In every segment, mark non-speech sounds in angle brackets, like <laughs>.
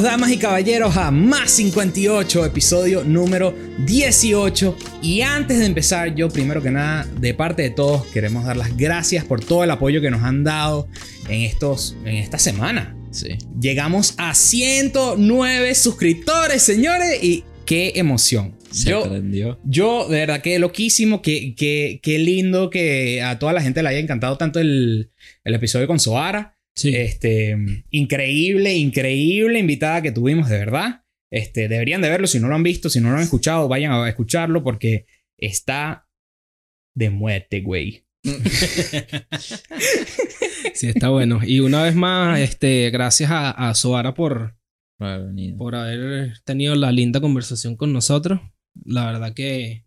Bienvenidos, damas y caballeros, a Más 58, episodio número 18. Y antes de empezar, yo primero que nada, de parte de todos, queremos dar las gracias por todo el apoyo que nos han dado en, estos, en esta semana. Sí. Llegamos a 109 suscriptores, señores, y qué emoción. Se Yo, yo, de verdad, que loquísimo, que, que, qué lindo que a toda la gente le haya encantado tanto el, el episodio con Soara. Sí. Este, increíble, increíble invitada que tuvimos, de verdad. Este, deberían de verlo, si no lo han visto, si no lo han escuchado, vayan a escucharlo porque está de muerte, güey. <laughs> Sí, está bueno. Y una vez más, este, gracias a, a Soara por, Por haber venido. por haber tenido la linda conversación con nosotros. La verdad que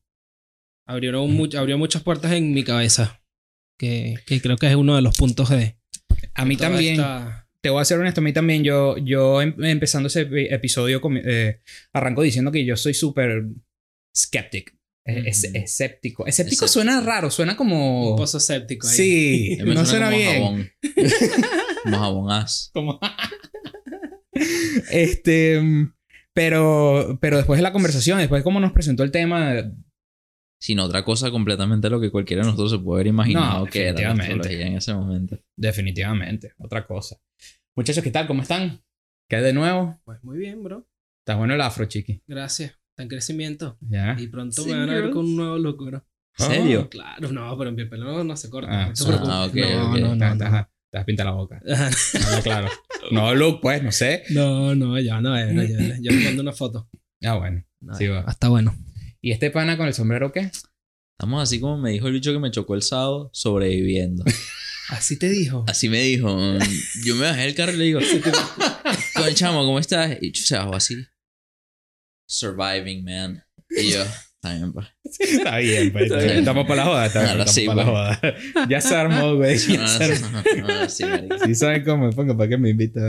abrieron much- abrió muchas puertas en mi cabeza. Que, que creo que es uno de los puntos de. A mí también, esta- te voy a ser honesto, a mí también, yo, yo em- empezando ese epi- episodio, eh, arranco diciendo que yo soy súper skeptic. es- Ujú. escéptico. Escéptico Escéptico. suena raro, suena como... Un pozo séptico ahí. Sí, no suena como bien. Jabón. <laughs> Como- <laughs> este, pero, pero después de la conversación, después de cómo nos presentó el tema, Sin otra cosa completamente lo que cualquiera de nosotros se puede haber imaginado No, que era la definitivamente. astrología en ese momento. definitivamente, otra cosa. Muchachos, ¿qué tal? ¿Cómo están? ¿Qué hay de nuevo? Pues muy bien, bro. Está bueno el afro, chiqui. Gracias. Está en crecimiento. Ya. Y pronto Sí, me van a ver con un nuevo look, bro. ¿En serio? Claro, no, pero en mi pelo no, no se corta. Ah, no ah, no, ok. no, no, Te- no. te pintar la boca. <laughs> Claro. No, look, pues, no sé. No, no, ya no es. Yo, yo le mando una foto. Ah, bueno. No, Sí, va. Hasta bueno. ¿Y este pana con el sombrero qué? Estamos así como me dijo el bicho que me chocó el sábado, sobreviviendo. <laughs> Así te dijo. Así me dijo. Yo me bajé del carro y le digo, <laughs> con chamo, ¿cómo estás? Y yo se bajó así. Surviving, man. Y yo, está bien, pa. Está bien, pues. Está bien. Estamos para la joda. Estamos, Ahora estamos sí, para la pues. joda. <laughs> Ya se armó, güey. No, Ya no, se armó. no, no, no, sí. Si saben cómo me pongo, ¿para qué me invita?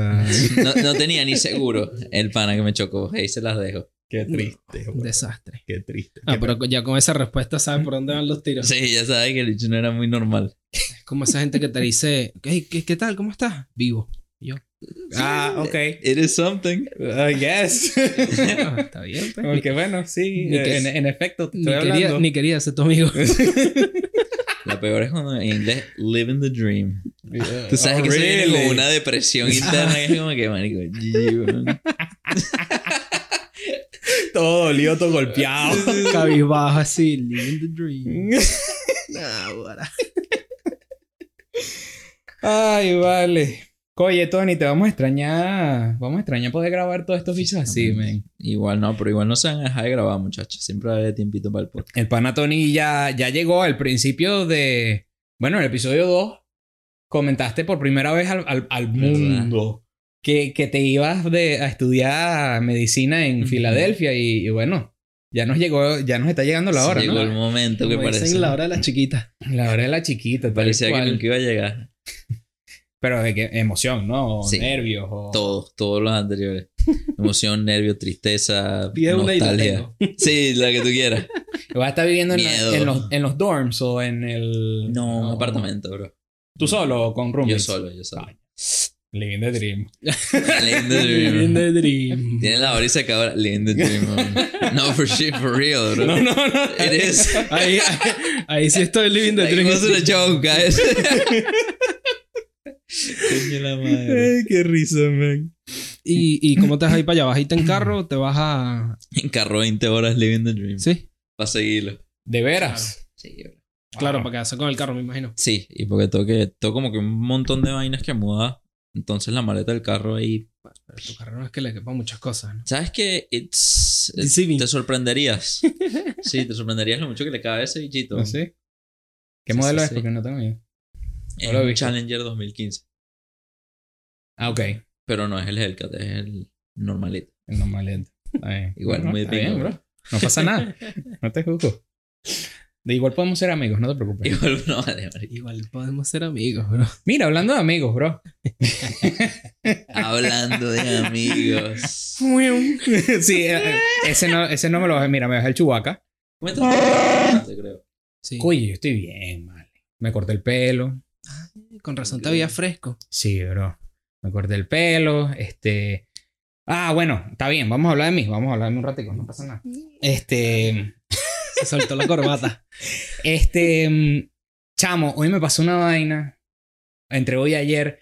No, no tenía ni seguro el pana que me chocó. Ahí se las dejo. Qué triste, Un güey. desastre. Qué triste. Ah, Qué pero ya con esa respuesta sabes por dónde van los tiros. Sí, ya sabes que el bicho no era muy normal. Es como esa gente que te dice, "Hey, ¿qué, qué tal? ¿Cómo estás? Vivo. Y yo, Ah, ok. It is something. I guess. <laughs> "Ah, está bien, pues. Porque bueno, sí, Ni que- en, en efecto, te Ni estoy quería, hablando. ni quería ser tu amigo. <laughs> La peor es cuando en inglés, living the dream. Tú sabes Oh, que se viene really? como una depresión <laughs> interna y es como que, weón. Todo dolido, todo golpeado. Cabizbajo así, living the dream. <laughs> Nah, guara. Ay, vale. Oye, Tony, te vamos a extrañar. Vamos a extrañar poder grabar todos estos bichos así, man. Igual no, pero igual no se van a dejar de grabar, muchachos. Siempre va a haber tiempito para el podcast. El pana Tony ya, ya llegó al principio de. Bueno, en el episodio 2 comentaste por primera vez al, al- al ¿Verdad? mundo que, que te ibas de, a estudiar medicina en. Filadelfia y, y bueno, ya nos llegó, ya nos está llegando la hora, Llegó ¿no? el momento que Como parece. la hora de la chiquita. La hora de la chiquita, Parecía que nunca iba a llegar. <laughs> Pero de emoción, ¿no? O Sí. nervios o... Todos, todos los anteriores. <laughs> Emoción, nervio, tristeza, Pide nostalgia. Sí, la que tú quieras. <laughs> ¿Vas a estar viviendo en, la- Miedo. en los, en los dorms o en el... No, un apartamento, bro. ¿Tú solo o con Yo roommates? solo, yo solo. Ay. Living the dream. Living the Living dream. the dream. Tiene la hora y se acaba. Living the dream. man. No, for shit, for real, bro. No, no, no. It is. Ahí, ahí, ahí sí estoy living the dream. it wasn't a joke, guys. Coño la madre. Ay, qué risa, man. ¿Y, ¿Y cómo te vas ahí para allá? ¿Vas a irte en carro o te vas a...? En carro 20 horas living the dream. Sí, Para seguirlo. ¿De veras? Sí, bro. claro, Wow. para quedarse con el carro, me imagino. Sí, y porque tengo que. Tengo como que un montón de vainas que mudar. Entonces la maleta del carro ahí. Pero tu carro no es que le quepan muchas cosas, ¿no? ¿Sabes qué? It's, te sorprenderías. <laughs> Sí, te sorprenderías lo mucho que le cabe a ese bichito. ¿Ah, sí? ¿Qué Sí, modelo sí, es? sí. Porque no tengo idea. Es No un. Challenger 2015. Ah, ok. Pero no es el Hellcat, es el normalito. El normalito. Igual, Bueno, muy bien, bro. No pasa nada. <laughs> No te juzgo. De igual podemos ser amigos, no te preocupes. Igual no vale. Igual podemos ser amigos, bro. Mira, hablando de amigos, bro. Hablando de amigos. sí, eh, ese no, ese no me lo bajé. Mira, me bajé el chubaca. ¿Cómo estás? Te creo. Sí. Oye, yo estoy bien, vale. Me corté el pelo. Con razón te veía fresco. Sí, bro. Me corté el pelo. Este. Ah, bueno, está bien, vamos a hablar de mí, vamos a hablar de mí un ratico, no pasa nada. Este, <laughs> soltó la corbata. este, mm, chamo, hoy me pasó una vaina, entre hoy y ayer,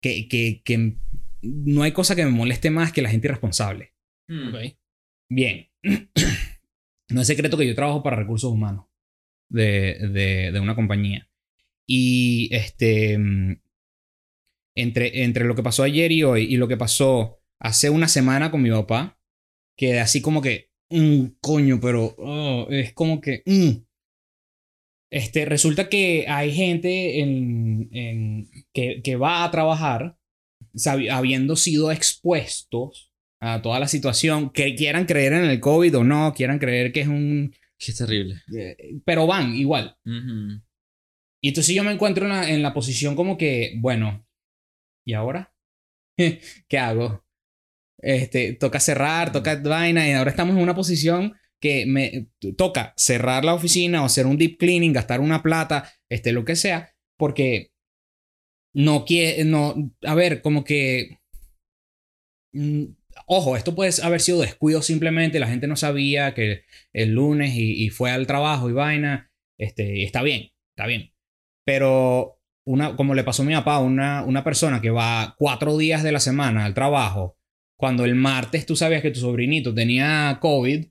que, que, que no hay cosa que me moleste más que la gente irresponsable. Hmm. Ok. Bien, <clears throat> no es secreto que yo trabajo para recursos humanos de, de, de una compañía. Y este, mm, entre, entre lo que pasó ayer y hoy y lo que pasó hace una semana con mi papá, que así como que, mm, coño, pero oh, es como que... mm. Este, resulta que hay gente en, en- que, que va a trabajar habiendo sido expuestos a toda la situación, que quieran creer en el COVID o no, quieran creer que es un... Qué terrible. eh, pero van igual. Ujú. Y entonces yo me encuentro en la, en la posición como que, bueno, ¿y ahora? <laughs> ¿Qué hago? Este, toca cerrar, toca vaina, y ahora estamos en una posición que me toca cerrar la oficina o hacer un deep cleaning, gastar una plata, este, lo que sea, porque no quiere, no, a ver, como que, mm, ojo, esto puede haber sido descuido simplemente, la gente no sabía que el lunes y, y fue al trabajo y vaina, este, y está bien, está bien. Pero una, como le pasó a mi papá, una, una persona que va cuatro días de la semana al trabajo, cuando el martes tú sabías que tu sobrinito tenía COVID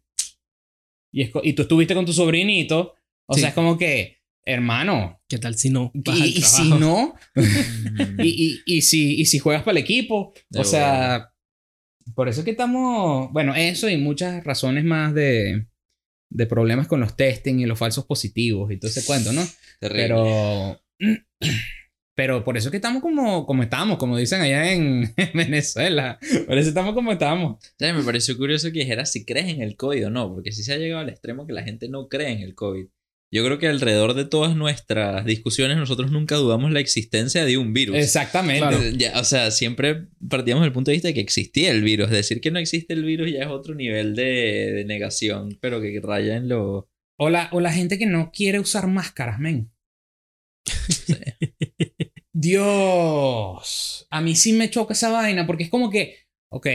y, es y tú estuviste con tu sobrinito, o Sí. sea, es como que, hermano, ¿Qué tal si no? y, y si no, <laughs> y, y, y si, y si juegas para el equipo, De o sea, por eso es que estamos, bueno, eso y muchas razones más de, de problemas con los testing y los falsos positivos y todo ese cuento, ¿no? Terrible. Pero. <clears throat> Pero por eso es que estamos como, como estamos, como dicen allá en <laughs> Venezuela. Por eso estamos como estamos. Me pareció curioso que dijeras si crees en el COVID o no, porque si se ha llegado al extremo que la gente no cree en el COVID. Yo creo que alrededor de todas nuestras discusiones nosotros nunca dudamos la existencia de un virus. Exactamente. Claro. Ya, o sea, siempre partíamos del punto de vista de que existía el virus. Decir que no existe el virus ya es otro nivel de, de negación, pero que raya en lo... O la, o la gente que no quiere usar máscaras, men. <laughs> Dios. A mí sí me choca esa vaina porque es como que, ok,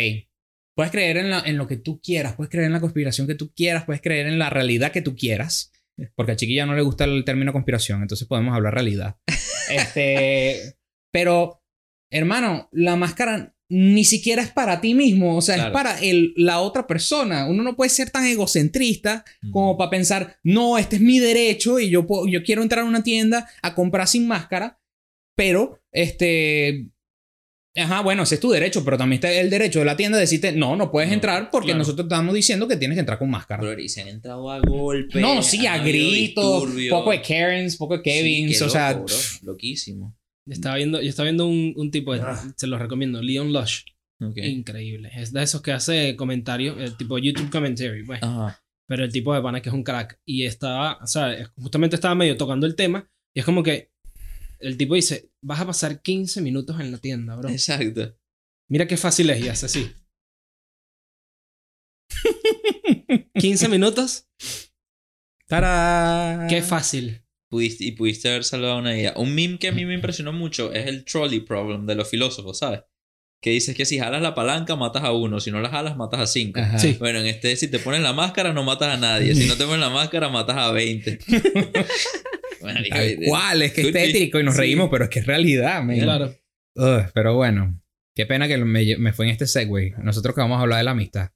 puedes creer en, la- en lo que tú quieras, puedes creer en la conspiración que tú quieras, puedes creer en la realidad que tú quieras. Porque a Chiquilla no le gusta el término conspiración, entonces podemos hablar realidad. <laughs> Este, pero, hermano, la máscara ni siquiera es para ti mismo, o sea, Claro. es para el, la otra persona. Uno no puede ser tan egocentrista como para pensar, no, este es mi derecho y yo, puedo- yo quiero entrar a una tienda a comprar sin máscara, pero, este, ajá, bueno, ese es tu derecho, pero también está el derecho de la tienda de decirte, no, no puedes No, entrar porque claro. nosotros estamos diciendo que tienes que entrar con máscara. Y se han entrado a golpes. no, sí, a gritos, poco de Karens, poco de Sí, Kevins, qué o sea, loco, bro, loquísimo. Yo estaba viendo, yo estaba viendo un, un tipo, Ah. se los recomiendo, Leon Lush. Ok. Increíble. Es de esos que hace comentarios, el tipo YouTube commentary, pues. Ajá. Pero el tipo de pana que es un crack. Y estaba, o sea, justamente estaba medio tocando el tema. Y es como que el tipo dice, vas a pasar 15 minutos en la tienda, bro. Exacto. Mira qué fácil es y hace así. <laughs> 15 minutos, ¡Tarán! qué fácil. Pudiste, y pudiste haber salvado una vida. Un meme que a mí me impresionó mucho es el trolley problem de los filósofos, ¿sabes? Que dices que si jalas la palanca matas a uno, si no la jalas matas a cinco. Sí. Bueno, en este, si te pones la máscara, no matas a nadie. Si no te pones la máscara, matas a 20. <laughs> Bueno, Tal digo, cual, es que es tétrico y nos Sí. reímos, pero es que es realidad, man. Claro. Ugh, pero bueno, qué pena que me, me fue en este segue. Nosotros que vamos a hablar de la amistad.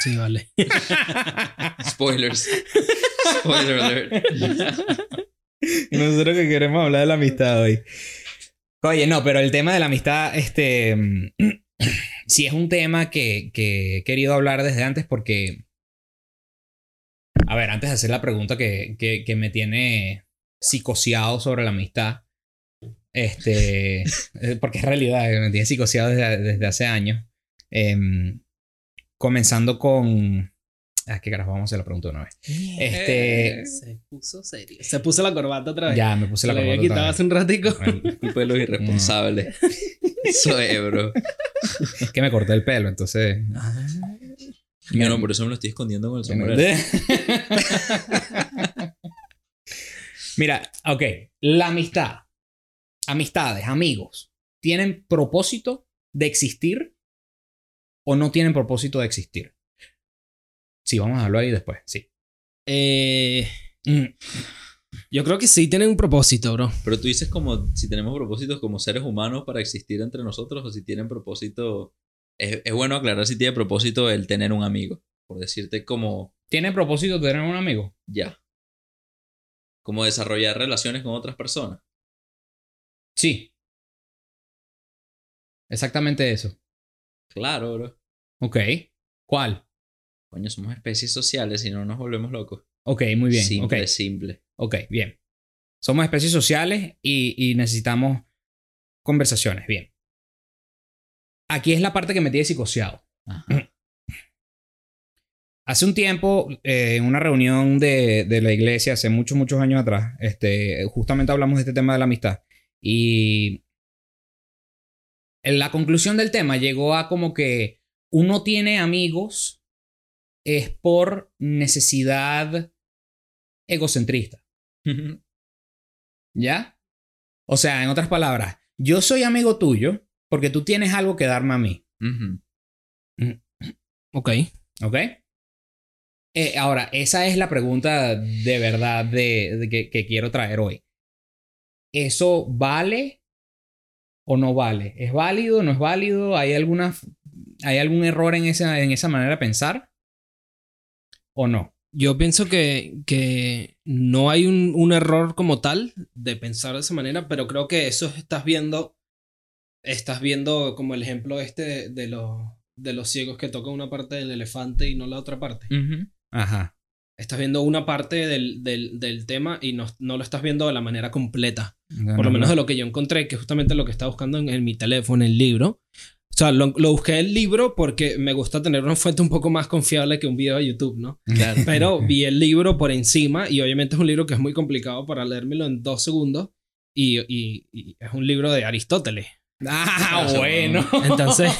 Sí, vale. <laughs> Spoilers. Spoiler alert. <laughs> Nosotros que queremos hablar de la amistad hoy. Oye, no, pero el tema de la amistad, este. <clears throat> sí es un tema que, que he querido hablar desde antes porque. A ver, antes de hacer la pregunta que, que, que me tiene psicoseado sobre la amistad. Este. <laughs> eh, porque es realidad, me tiene psicoseado desde, desde hace años. Em, comenzando con. Ah, qué carajo, vamos a hacer la pregunta de una vez. Este. Se puso serio. Se puso la corbata otra vez. Ya, me puse Se la la había corbata quitado hace un ratico. Culpa de los irresponsables. Eso es, bro. Es que me corté el pelo, entonces. Yo no, por eso me lo estoy escondiendo con el sombrero. <laughs> Mira, ok. La amistad. Amistades, amigos. ¿Tienen propósito de existir? o no tienen propósito de existir? Sí, vamos a dejarlo ahí después, sí. Eh, Mm, yo creo que sí tienen un propósito, bro. Pero tú dices como si tenemos propósitos como seres humanos para existir entre nosotros o si tienen propósito... Es, es bueno aclarar si tiene propósito el tener un amigo. Por decirte como ¿Tiene propósito tener un amigo? ya. Como desarrollar relaciones con otras personas. Sí. Exactamente eso. Claro, bro. Ok. ¿Cuál? Coño, somos especies sociales y no nos volvemos locos. Ok, muy bien. Simple, simple. Ok, bien. Somos especies sociales y, y necesitamos conversaciones. Bien. Aquí es la parte que me tiene psicoseado. Ajá. Hace un tiempo, eh, en una reunión de, de la iglesia, hace muchos, muchos años atrás, este, justamente hablamos de este tema de la amistad. Y en la conclusión del tema llegó a como que uno tiene amigos es por necesidad egocentrista. <laughs> ¿Ya? O sea, en otras palabras, yo soy amigo tuyo porque tú tienes algo que darme a mí. Ujú. Ok. ¿Ok? Eh, ahora, esa es la pregunta de verdad de, de que, que quiero traer hoy. ¿Eso vale o no vale? ¿Es válido? ¿No es válido? ¿Hay, alguna, ¿hay algún error en esa, en esa manera de pensar? ¿O no? Yo pienso que, que no hay un, un error como tal de pensar de esa manera, pero creo que eso estás viendo. Estás viendo como el ejemplo este de, de los, de los ciegos que tocan una parte del elefante y no la otra parte. Ujú. Ajá. Estás viendo una parte del, del, del tema y no, no lo estás viendo de la manera completa. Por lo menos de lo que yo encontré, que es justamente lo que estaba buscando en, en mi teléfono, el libro. O sea, lo, lo busqué el libro porque me gusta tener una fuente un poco más confiable que un video de YouTube, ¿no? <laughs> Claro. Pero <laughs> vi el libro por encima y obviamente es un libro que es muy complicado para leérmelo en dos segundos y, y- y es un libro de Aristóteles. Ah, Eso, bueno. <laughs> Entonces,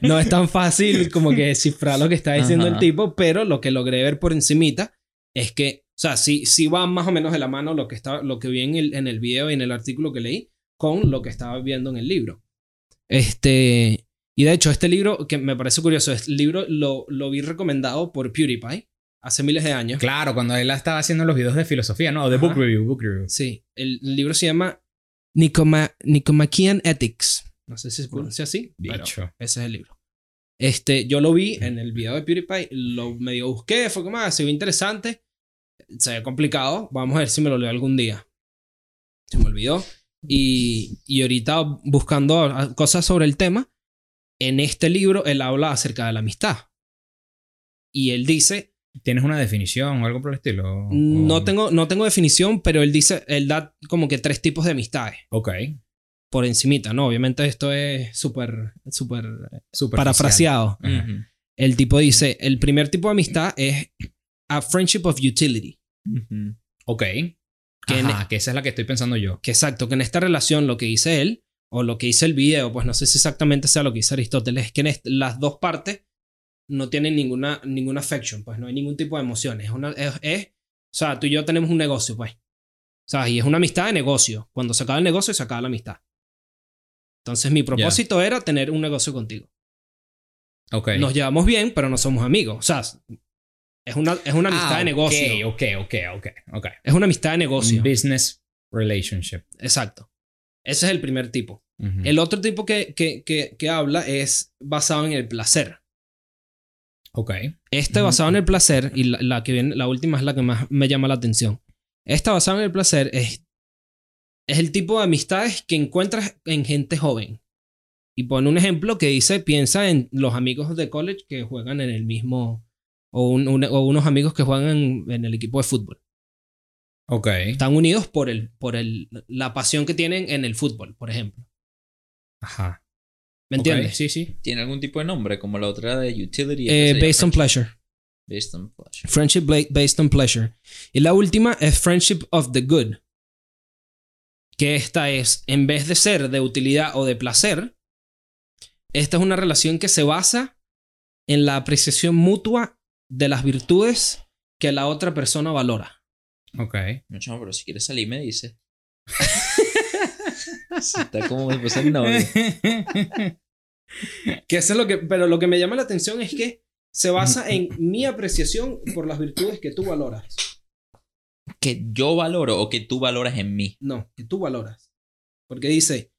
no es tan fácil como que descifrar lo que está diciendo el tipo, pero lo que logré ver por encimita es que, o sea, sí, sí va más o menos de la mano lo que, está, lo que vi en el, en el video y en el artículo que leí con lo que estaba viendo en el libro. Este, y de hecho, este libro, que me parece curioso, este libro lo, lo vi recomendado por PewDiePie hace miles de años. Claro, cuando él estaba haciendo los videos de filosofía, ¿no? De book review, book review. Sí, el libro se llama Nicoma, Nicomachean Ethics. No sé si se pronuncia así, pero ese es el libro. Este, yo lo vi en el video de PewDiePie, lo medio busqué, fue como, ah, se ve interesante, se ve complicado, vamos a ver si me lo leo algún día. Se me olvidó. Y, y ahorita buscando cosas sobre el tema, en este libro él habla acerca de la amistad. Y él dice, ¿Tienes una definición o algo por el estilo? no O- tengo, no tengo definición, pero él dice, él da como que tres tipos de amistades. Ok. por encimita, ¿no? Obviamente esto es súper, súper parafraseado. Ajá. Ujú. El tipo dice, el primer tipo de amistad es a friendship of utility. Ujú. Ok. Que en- Ajá, que esa es la que estoy pensando yo. Que exacto, que en esta relación lo que dice él, o lo que dice el video, pues no sé si exactamente sea lo que dice Aristóteles, es que en las dos partes no tienen ninguna, ninguna affection, pues no hay ningún tipo de emociones. Es una, es, es- o sea, tú y yo tenemos un negocio, pues. O sea, y es una amistad de negocio. Cuando se acaba el negocio, se acaba la amistad. Entonces mi propósito era tener un negocio contigo. Ok. Nos llevamos bien, pero no somos amigos. O sea, es una, es una amistad Ah, de negocio. Ok, ok, ok, ok. Es una amistad de negocio. Un business relationship. Exacto. Ese es el primer tipo. El otro tipo que, que, que, que habla es basado en el placer. Ok. Este basado en el placer, y la, la que viene, la última es la que más me llama la atención. Esta basado en el placer es, es el tipo de amistades que encuentras en gente joven. Y pone un ejemplo que dice, piensa en los amigos de college que juegan en el mismo, o, un- un- o unos amigos que juegan en, en el equipo de fútbol. Ok. Están unidos por, el, por el, la pasión que tienen en el fútbol, por ejemplo. Ajá. ¿Me entiendes? Sí, sí. ¿Tiene algún tipo de nombre? Como la otra de utility. Eh, based on pleasure. Based on pleasure. Friendship based on pleasure. Y la última es friendship of the good. Que esta es, en vez de ser de utilidad o de placer, esta es una relación que se basa en la apreciación mutua de las virtudes que la otra persona valora. Ok. No, chamo, pero si quieres salir, me dice. <laughs> Sí, Está como esposa mi novio. <laughs> Que eso es lo que, pero lo que me llama la atención es que se basa <laughs> en mi apreciación por las virtudes que tú valoras. Que yo valoro o que tú valoras en mí. No, que tú valoras. Porque dice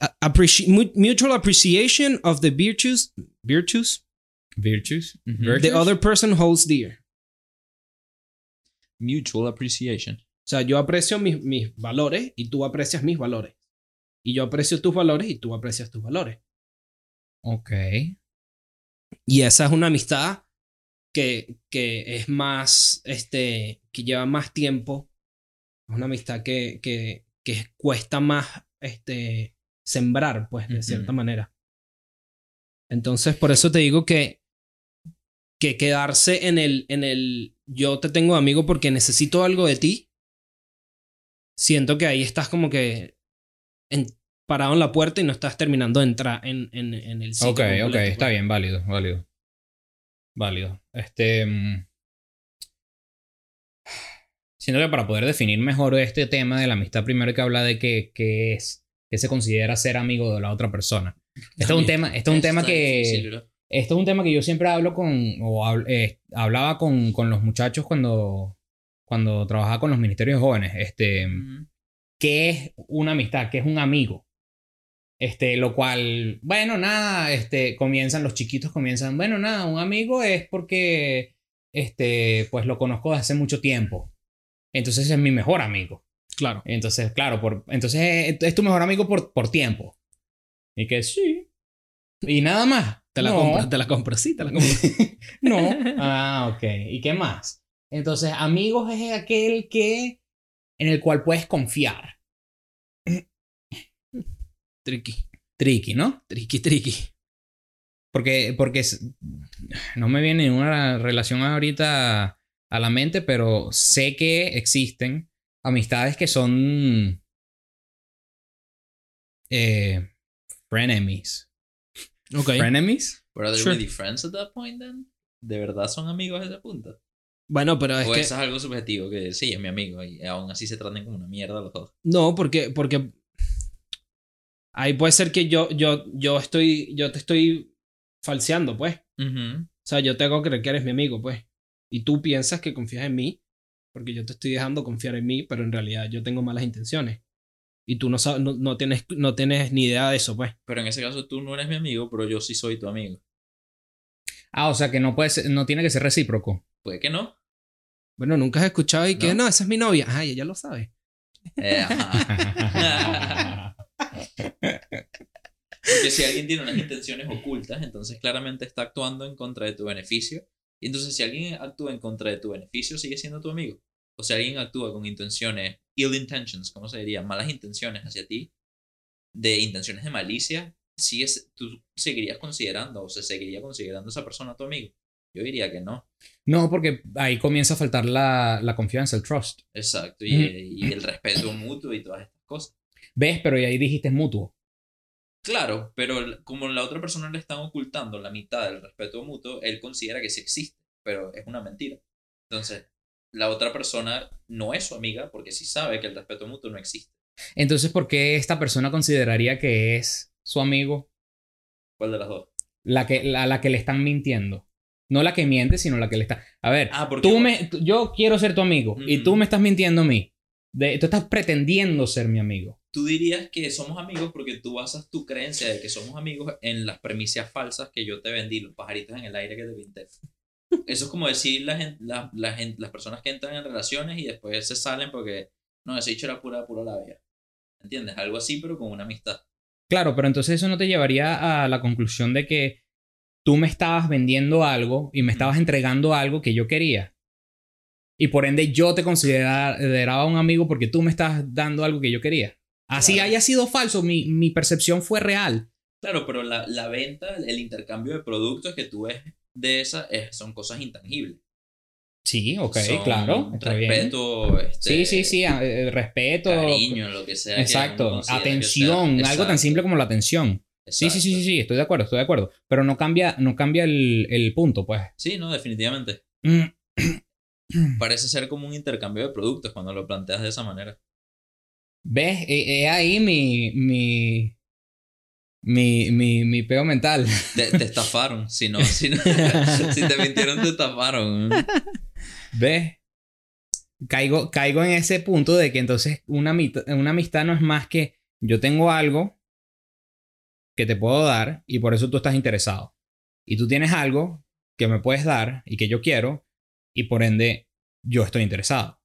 "A- appreci- mu- mutual appreciation of the virtues virtues Virtues. The other person holds dear. Mutual appreciation. O sea, yo aprecio mis, mis valores y tú aprecias mis valores. Y yo aprecio tus valores y tú aprecias tus valores. Ok. Y esa es una amistad que, que es más, este, que lleva más tiempo. Es una amistad que, que, que cuesta más, este, sembrar, pues, de cierta manera. Entonces, por eso te digo que, que quedarse en el, en el, yo te tengo amigo porque necesito algo de ti. Siento que ahí estás como que en- parado en la puerta y no estás terminando de entrar en, en, en el sitio. Ok, ok, completo, está pues. bien, válido, válido. Válido. Este. mm, Siento que para poder definir mejor este tema de la amistad, primero hay que hablar de qué, qué es, qué se considera ser amigo de la otra persona. Este es un tema, este es un tema que. difícil. Esto es un tema que yo siempre hablo con, o eh, hablaba con, con los muchachos cuando, cuando trabajaba con los ministerios jóvenes. Este. ¿Qué es una amistad? ¿Qué es un amigo? Este, lo cual, bueno, nada, este, comienzan, los chiquitos comienzan, bueno, nada, un amigo es porque, este, pues lo conozco desde hace mucho tiempo. Entonces es mi mejor amigo. Claro. Entonces, claro, por, entonces es, tu mejor amigo por, por tiempo. Y que sí. Y nada más. Te la No. compro, te la compro, sí, te la compro. <laughs> no. Ah, ok. ¿Y qué más? Entonces, amigos es aquel que en el cual puedes confiar. Tricky, Tricky, ¿no? tricky, tricky. Porque, porque no me viene ninguna relación ahorita a la mente, pero sé que existen amistades que son eh, frenemies. Ok. ¿Frenemies? But are they Sure. really friends at that point then? ¿De verdad son amigos a ese punto? Bueno, pero es o que. eso es algo subjetivo que sí, es mi amigo y aún así se tratan como una mierda los dos. No, porque, porque ahí puede ser que yo, yo, yo estoy, yo te estoy falseando, pues. Ujú. O sea, yo te hago creer que eres mi amigo, pues. Y tú piensas que confías en mí, porque yo te estoy dejando confiar en mí, pero en realidad yo tengo malas intenciones. Y tú no, sabes, no, no tienes, no tienes ni idea de eso, pues. Pero en ese caso tú no eres mi amigo, pero yo sí soy tu amigo. Ah, o sea que no puede ser- no tiene que ser recíproco. Puede que no. Bueno, nunca has escuchado y que No. esa es mi novia. Ay, ella lo sabe. Eh. <laughs> <laughs> Porque si alguien tiene unas intenciones ocultas, entonces claramente está actuando en contra de tu beneficio. Y entonces si alguien actúa en contra de tu beneficio, sigue siendo tu amigo. O si alguien actúa con intenciones, ill intentions, ¿cómo se diría? Malas intenciones hacia ti, de intenciones de malicia, sigues, tú seguirías considerando o se seguiría considerando esa persona tu amigo. Yo diría que no. No, porque ahí comienza a faltar la, la confianza, el trust. Exacto. Y, y el respeto mutuo y todas estas cosas. ¿Ves? Pero y ahí dijiste es mutuo. Claro, pero como la otra persona le están ocultando la mitad del respeto mutuo, él considera que sí existe, pero es una mentira. Entonces, la otra persona no es su amiga porque sí sabe que el respeto mutuo no existe. Entonces, ¿por qué esta persona consideraría que es su amigo ¿Cuál de las dos? la que, la, la que le están mintiendo? No la que miente, sino la que le está. A ver, Ah, tú me, yo quiero ser tu amigo y tú Ujú. me estás mintiendo a mí. De, tú estás pretendiendo ser mi amigo. Tú dirías que somos amigos porque tú basas tu creencia de que somos amigos en las premisas falsas que yo te vendí, los pajaritos en el aire que te pinté. Eso es como decir la la- la las personas que entran en relaciones y después se salen porque, no, ese dicho era pura, pura labia. ¿Entiendes? Algo así, pero con una amistad. Claro, pero entonces eso no te llevaría a la conclusión de que tú me estabas vendiendo algo y me estabas entregando algo que yo quería. Y por ende yo te consideraba un amigo porque tú me estás dando algo que yo quería. Así Claro. haya sido falso, mi, mi percepción fue real. Claro, pero la, la venta, el intercambio de productos que tú ves de esa es- son cosas intangibles. Sí, ok, Son claro. Está bien. respeto, este, Sí, sí, sí, a- eh, respeto. cariño, lo que sea. Exacto, considera que atención, sea. algo tan simple como la atención. Sí, sí, sí, sí, sí, estoy de acuerdo, estoy de acuerdo. Pero no cambia, no cambia el, el punto, pues. Sí, no, definitivamente. Mm. <clears throat> Parece ser como un intercambio de productos cuando lo planteas de esa manera. ¿Ves? He, he ahí mi, mi, mi, mi, mi peo mental. Te, te estafaron. Si no, si no, <laughs> si te mintieron, te estafaron. ¿Ves? Caigo, caigo en ese punto de que entonces una, una amistad no es más que yo tengo algo que te puedo dar y por eso tú estás interesado. Y tú tienes algo que me puedes dar y que yo quiero y por ende yo estoy interesado.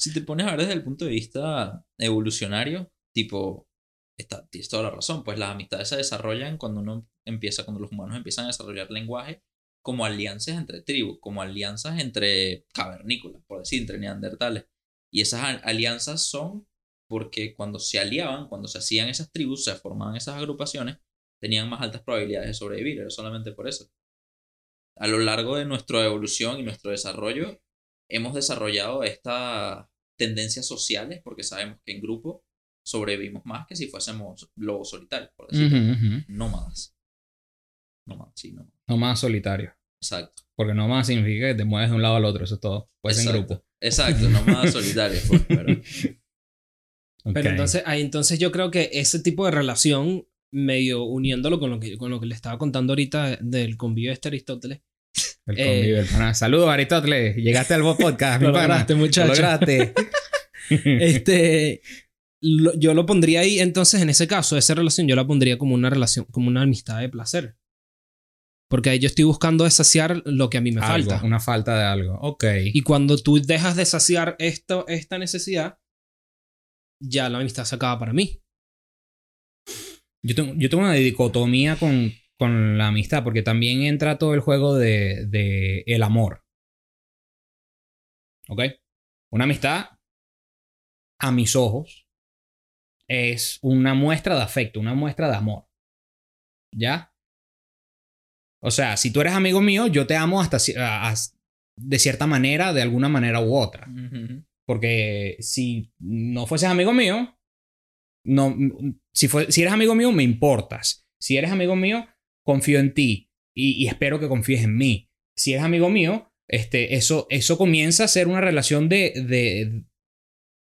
Si te pones a ver desde el punto de vista evolucionario, tipo, está, tienes toda la razón, pues las amistades se desarrollan cuando uno empieza, cuando los humanos empiezan a desarrollar lenguaje como alianzas entre tribus, como alianzas entre cavernícolas, por decir, entre neandertales. Y esas al- alianzas son porque cuando se aliaban, cuando se hacían esas tribus, se formaban esas agrupaciones, tenían más altas probabilidades de sobrevivir, era solamente por eso. A lo largo de nuestra evolución y nuestro desarrollo, hemos desarrollado estas tendencias sociales porque sabemos que en grupo sobrevivimos más que si fuésemos lobos solitarios, por decirlo. Nómadas. Nómadas, sí, nómadas. No más solitario. Exacto. Porque no más significa que te mueves de un lado al otro, eso es todo. Puede ser en Exacto. grupo. Exacto, nómadas solitarios. pues, <laughs> pero- entonces, ahí entonces yo creo que ese tipo de relación, medio uniéndolo con lo que, con lo que le estaba contando ahorita del convivio de este Aristóteles. El eh, convivio, el pana. Saludos, Aristóteles. Llegaste al podcast, <laughs> mi Lo pana. lograste, Lo muchacho. lograste. <laughs> Este, lo- yo lo pondría ahí, entonces, en ese caso, esa relación, yo la pondría como una relación, como una amistad de placer. Porque ahí yo estoy buscando saciar lo que a mí me Algo, falta. Una falta de algo. Ok. Y cuando tú dejas de saciar esto, esta necesidad, ya la amistad se acaba para mí. Yo tengo, yo tengo una dicotomía con, con la amistad, porque también entra todo el juego de, de el amor. ¿Ok? Una amistad, a mis ojos, es una muestra de afecto, una muestra de amor. ¿Ya? O sea, si tú eres amigo mío, yo te amo hasta ci- a- a- de cierta manera, de alguna manera u otra. Porque si no fueses amigo mío, no, si, fue, si eres amigo mío, me importas. Si eres amigo mío, confío en ti y, y espero que confíes en mí. Si eres amigo mío, este, eso, eso comienza a ser una relación de, de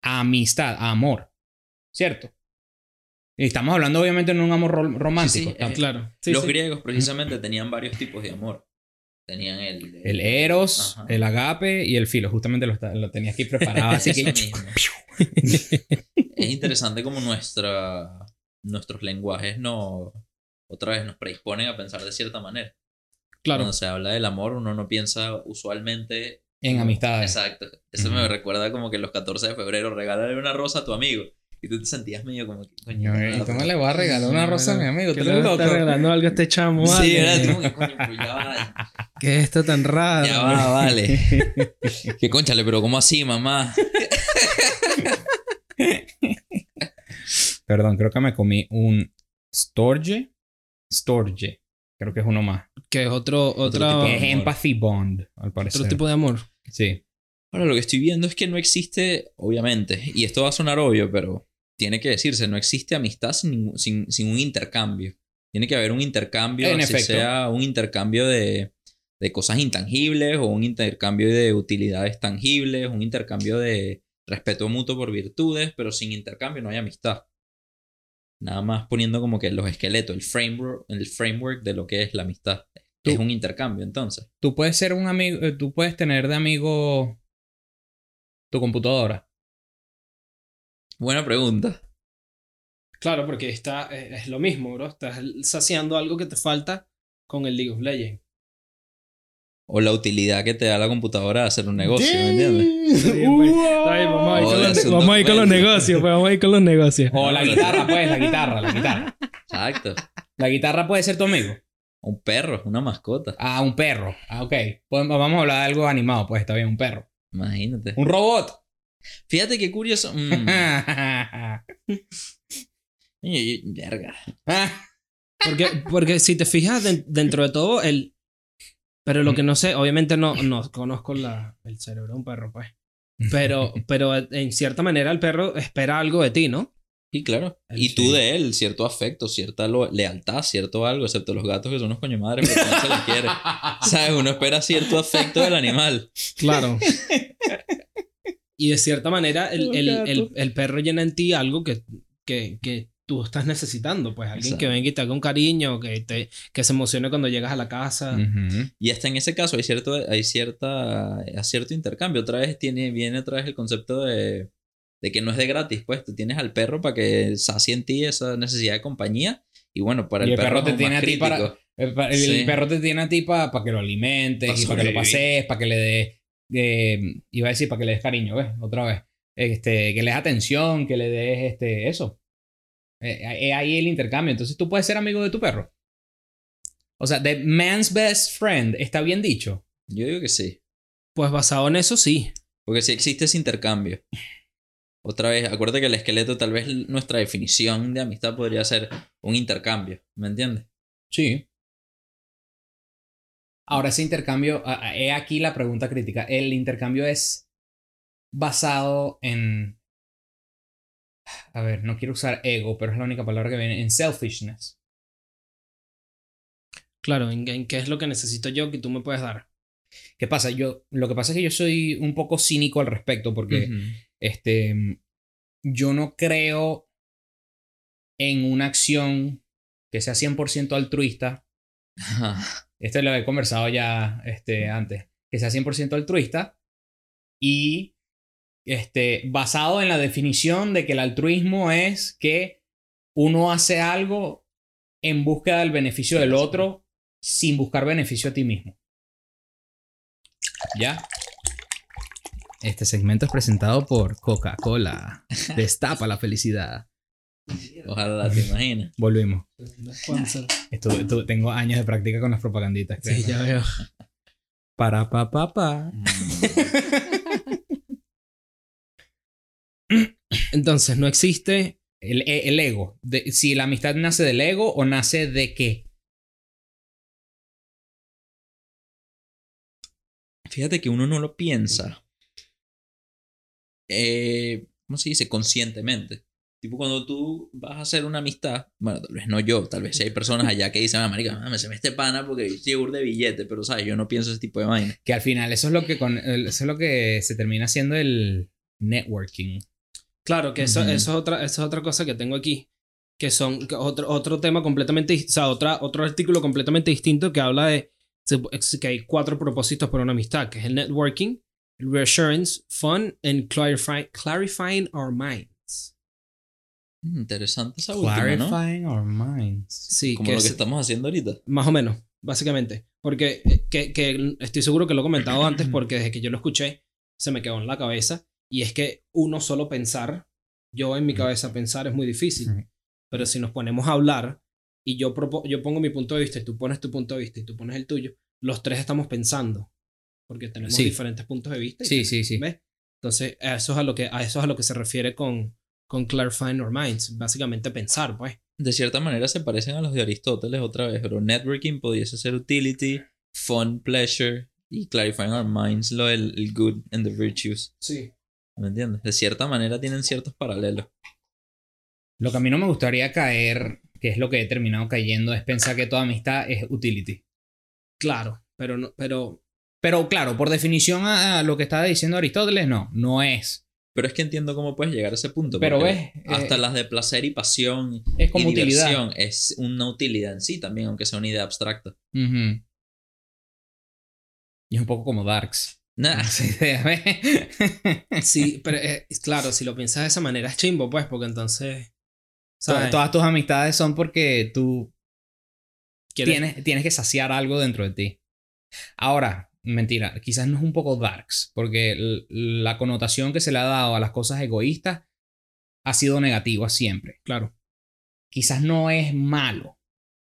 amistad, a amor. ¿Cierto? Y estamos hablando obviamente de un amor ro- romántico. Sí, sí, eh, Claro. Sí, Los sí. griegos precisamente tenían varios tipos de amor. Tenían el... El eros, Ajá. el agape y el filo. Justamente lo, lo tenía aquí <laughs> preparado. Así que... es interesante como nuestra, nuestros lenguajes no, otra vez nos predisponen a pensar de cierta manera. Claro. Cuando se habla del amor, uno no piensa usualmente En amistades. Exacto. Eso me recuerda como que los 14 de febrero regálale una rosa a tu amigo. Y tú te sentías medio como que, coño. ¿y nada, ¿Cómo le voy a regalar una rosa a mi amigo? ¿Qué ¿Tú le eres está loco? regalando algo a este chamo? Sí, vale? era que, coño, pues ya va, ¿Qué es esto tan raro? ya va, vale. <laughs> que conchale, pero ¿cómo así, mamá? Perdón, creo que me comí un Storge. Storge. Creo que es uno más. Que es otro, Otro otra- es amor. Empathy Bond, al parecer. otro tipo de amor. Sí. Ahora lo que estoy viendo es que no existe, obviamente, y esto va a sonar obvio, pero tiene que decirse, no existe amistad sin, sin, sin un intercambio. Tiene que haber un intercambio, En así efecto. sea un intercambio de, de cosas intangibles o un intercambio de utilidades tangibles, un intercambio de respeto mutuo por virtudes, pero sin intercambio no hay amistad. Nada más poniendo como que los esqueletos, el framework, el framework de lo que es la amistad. Tú- Es un intercambio, entonces. Tú puedes ser un amigo. eh, Tú puedes tener de amigo tu computadora. Buena pregunta. Claro, porque está, es, es lo mismo, bro. Estás saciando algo que te falta con el League of Legends. O la utilidad que te da la computadora de hacer un negocio, ¿me entiendes? <laughs> Bien, pues. Está bien, vamos a ir con los, es un vamos a ir con los documento. negocios, pues vamos a ir con los negocios. O la guitarra, pues, la guitarra, la guitarra. Exacto. La guitarra puede ser tu amigo. Un perro, una mascota. Ah, un perro. Ah, ok. Pues vamos a hablar de algo animado, pues está bien, un perro. Imagínate. Un robot. Fíjate qué curioso. Mm, <laughs> verga. Porque, porque si te fijas den- dentro de todo, el. Pero lo que no sé, obviamente no, no conozco la, el cerebro de un perro, pues. Pero, <laughs> pero en cierta manera el perro espera algo de ti, ¿no? Y claro. El- Y tú sí. de él, cierto afecto, cierta lo- lealtad, cierto algo, excepto los gatos que son unos coño madres porque no se les quiere. <laughs> ¿Sabes? Uno espera cierto afecto del animal. Claro. <laughs> Y de cierta manera, el, el, el perro llena en ti algo que, que, que tú estás necesitando, pues alguien que Exacto. venga y te haga un cariño, que, te, que se emocione cuando llegas a la casa. Ujú. Y hasta en ese caso hay cierto, hay cierta, hay cierto intercambio. Otra vez tiene, viene otra vez el concepto de, de que no es de gratis, pues tú tienes al perro para que sacie en ti esa necesidad de compañía. Y bueno, para Y el, el perro es te tiene a ti para-. El, el Sí. perro te tiene a ti para que lo alimentes Pa' y para que lo pasees, para que le des. eh, iba a decir, para que le des cariño, ¿ves? Otra vez. Este, que le des atención, que le des este, eso. Eh, eh, ahí el intercambio. Entonces tú puedes ser amigo de tu perro. O sea, the man's best friend, ¿está bien dicho? Yo digo que sí. Pues basado en eso, sí. Porque sí existe ese intercambio. Otra vez, acuérdate que el esqueleto, tal vez nuestra definición de amistad podría ser un intercambio. ¿Me entiendes? Sí. Ahora, ese intercambio, ah, ah, he aquí la pregunta crítica. ¿El intercambio es basado en... A ver, no quiero usar ego, pero es la única palabra que viene, en selfishness. Claro, ¿en, en qué es lo que necesito yo que tú me puedes dar? ¿Qué pasa? Yo, lo que pasa es que yo soy un poco cínico al respecto porque este, yo no creo en una acción que sea 100% altruista. Este lo he conversado ya este, antes. Que sea 100% altruista y este, basado en la definición de que el altruismo es que uno hace algo en búsqueda del beneficio del otro sin buscar beneficio a ti mismo. ¿Ya? Este segmento es presentado por Coca-Cola. Destapa la felicidad. Ojalá, te imaginas. Volvimos. Estuve- tengo años de práctica con las propaganditas. Sí, ya veo. Para pa pa pa. Entonces, no existe. El, e- el ego. De- si la amistad nace del ego o nace de qué. Fíjate que uno no lo piensa. Eh, ¿Cómo se dice? Conscientemente. Tipo, cuando tú vas a hacer una amistad, bueno, tal vez no yo, tal vez si hay personas allá que dicen, ah, marica, me se me este pana porque estoy de billete, pero, ¿sabes? Yo no pienso ese tipo de vaina. Que al final eso es lo que, con, eso es lo que se termina haciendo el networking. Claro, que eso, Ujú. eso, es otra, eso es otra cosa que tengo aquí. Que son que otro, otro tema completamente. O sea, otra, otro artículo completamente distinto que habla de que hay cuatro propósitos para una amistad: que es el networking, el reassurance, fun, and clarify, clarifying our minds. Interesante esa última, ¿no? Clarifying our minds. Sí, Como que lo que es- estamos haciendo ahorita. Más o menos, básicamente. Porque eh, que, que estoy seguro que lo he comentado antes porque desde que yo lo escuché se me quedó en la cabeza. Y es que uno solo pensar, yo en mi cabeza pensar es muy difícil. Pero si nos ponemos a hablar y yo, yo pongo mi punto de vista y tú pones tu punto de vista y tú pones el tuyo, los tres estamos pensando. Porque tenemos Sí. diferentes puntos de vista. y Sí, sí, sí. ¿Ves? Entonces, a eso es a lo que, a eso es a lo que se refiere con, con clarifying our minds. Básicamente pensar, pues. De cierta manera se parecen a los de Aristóteles otra vez, pero networking pudiese ser utility, fun, pleasure y clarifying our minds, lo del el good and the virtues. Sí. ¿Me entiendes? De cierta manera tienen ciertos paralelos. Lo que a mí no me gustaría caer, que es lo que he terminado cayendo, es pensar que toda amistad es utility. Claro, pero no, pero Pero claro, por definición a, a lo que estaba diciendo Aristóteles, no, no es. Pero es que entiendo cómo puedes llegar a ese punto. Pero ves, eh, hasta las de placer y pasión Es como y utilidad. diversión es una utilidad en sí también, aunque sea una idea abstracta. Y es un poco como Darks. Idea, ¿ves? <laughs> sí, <laughs> pero eh, claro, si lo piensas de esa manera es chimbo, pues, porque entonces. To- ¿sabes? Todas tus amistades son porque tú tienes, tienes que saciar algo dentro de ti. Ahora, mentira, quizás no es un poco darks, porque la connotación que se le ha dado a las cosas egoístas ha sido negativa siempre. Claro. Quizás no es malo.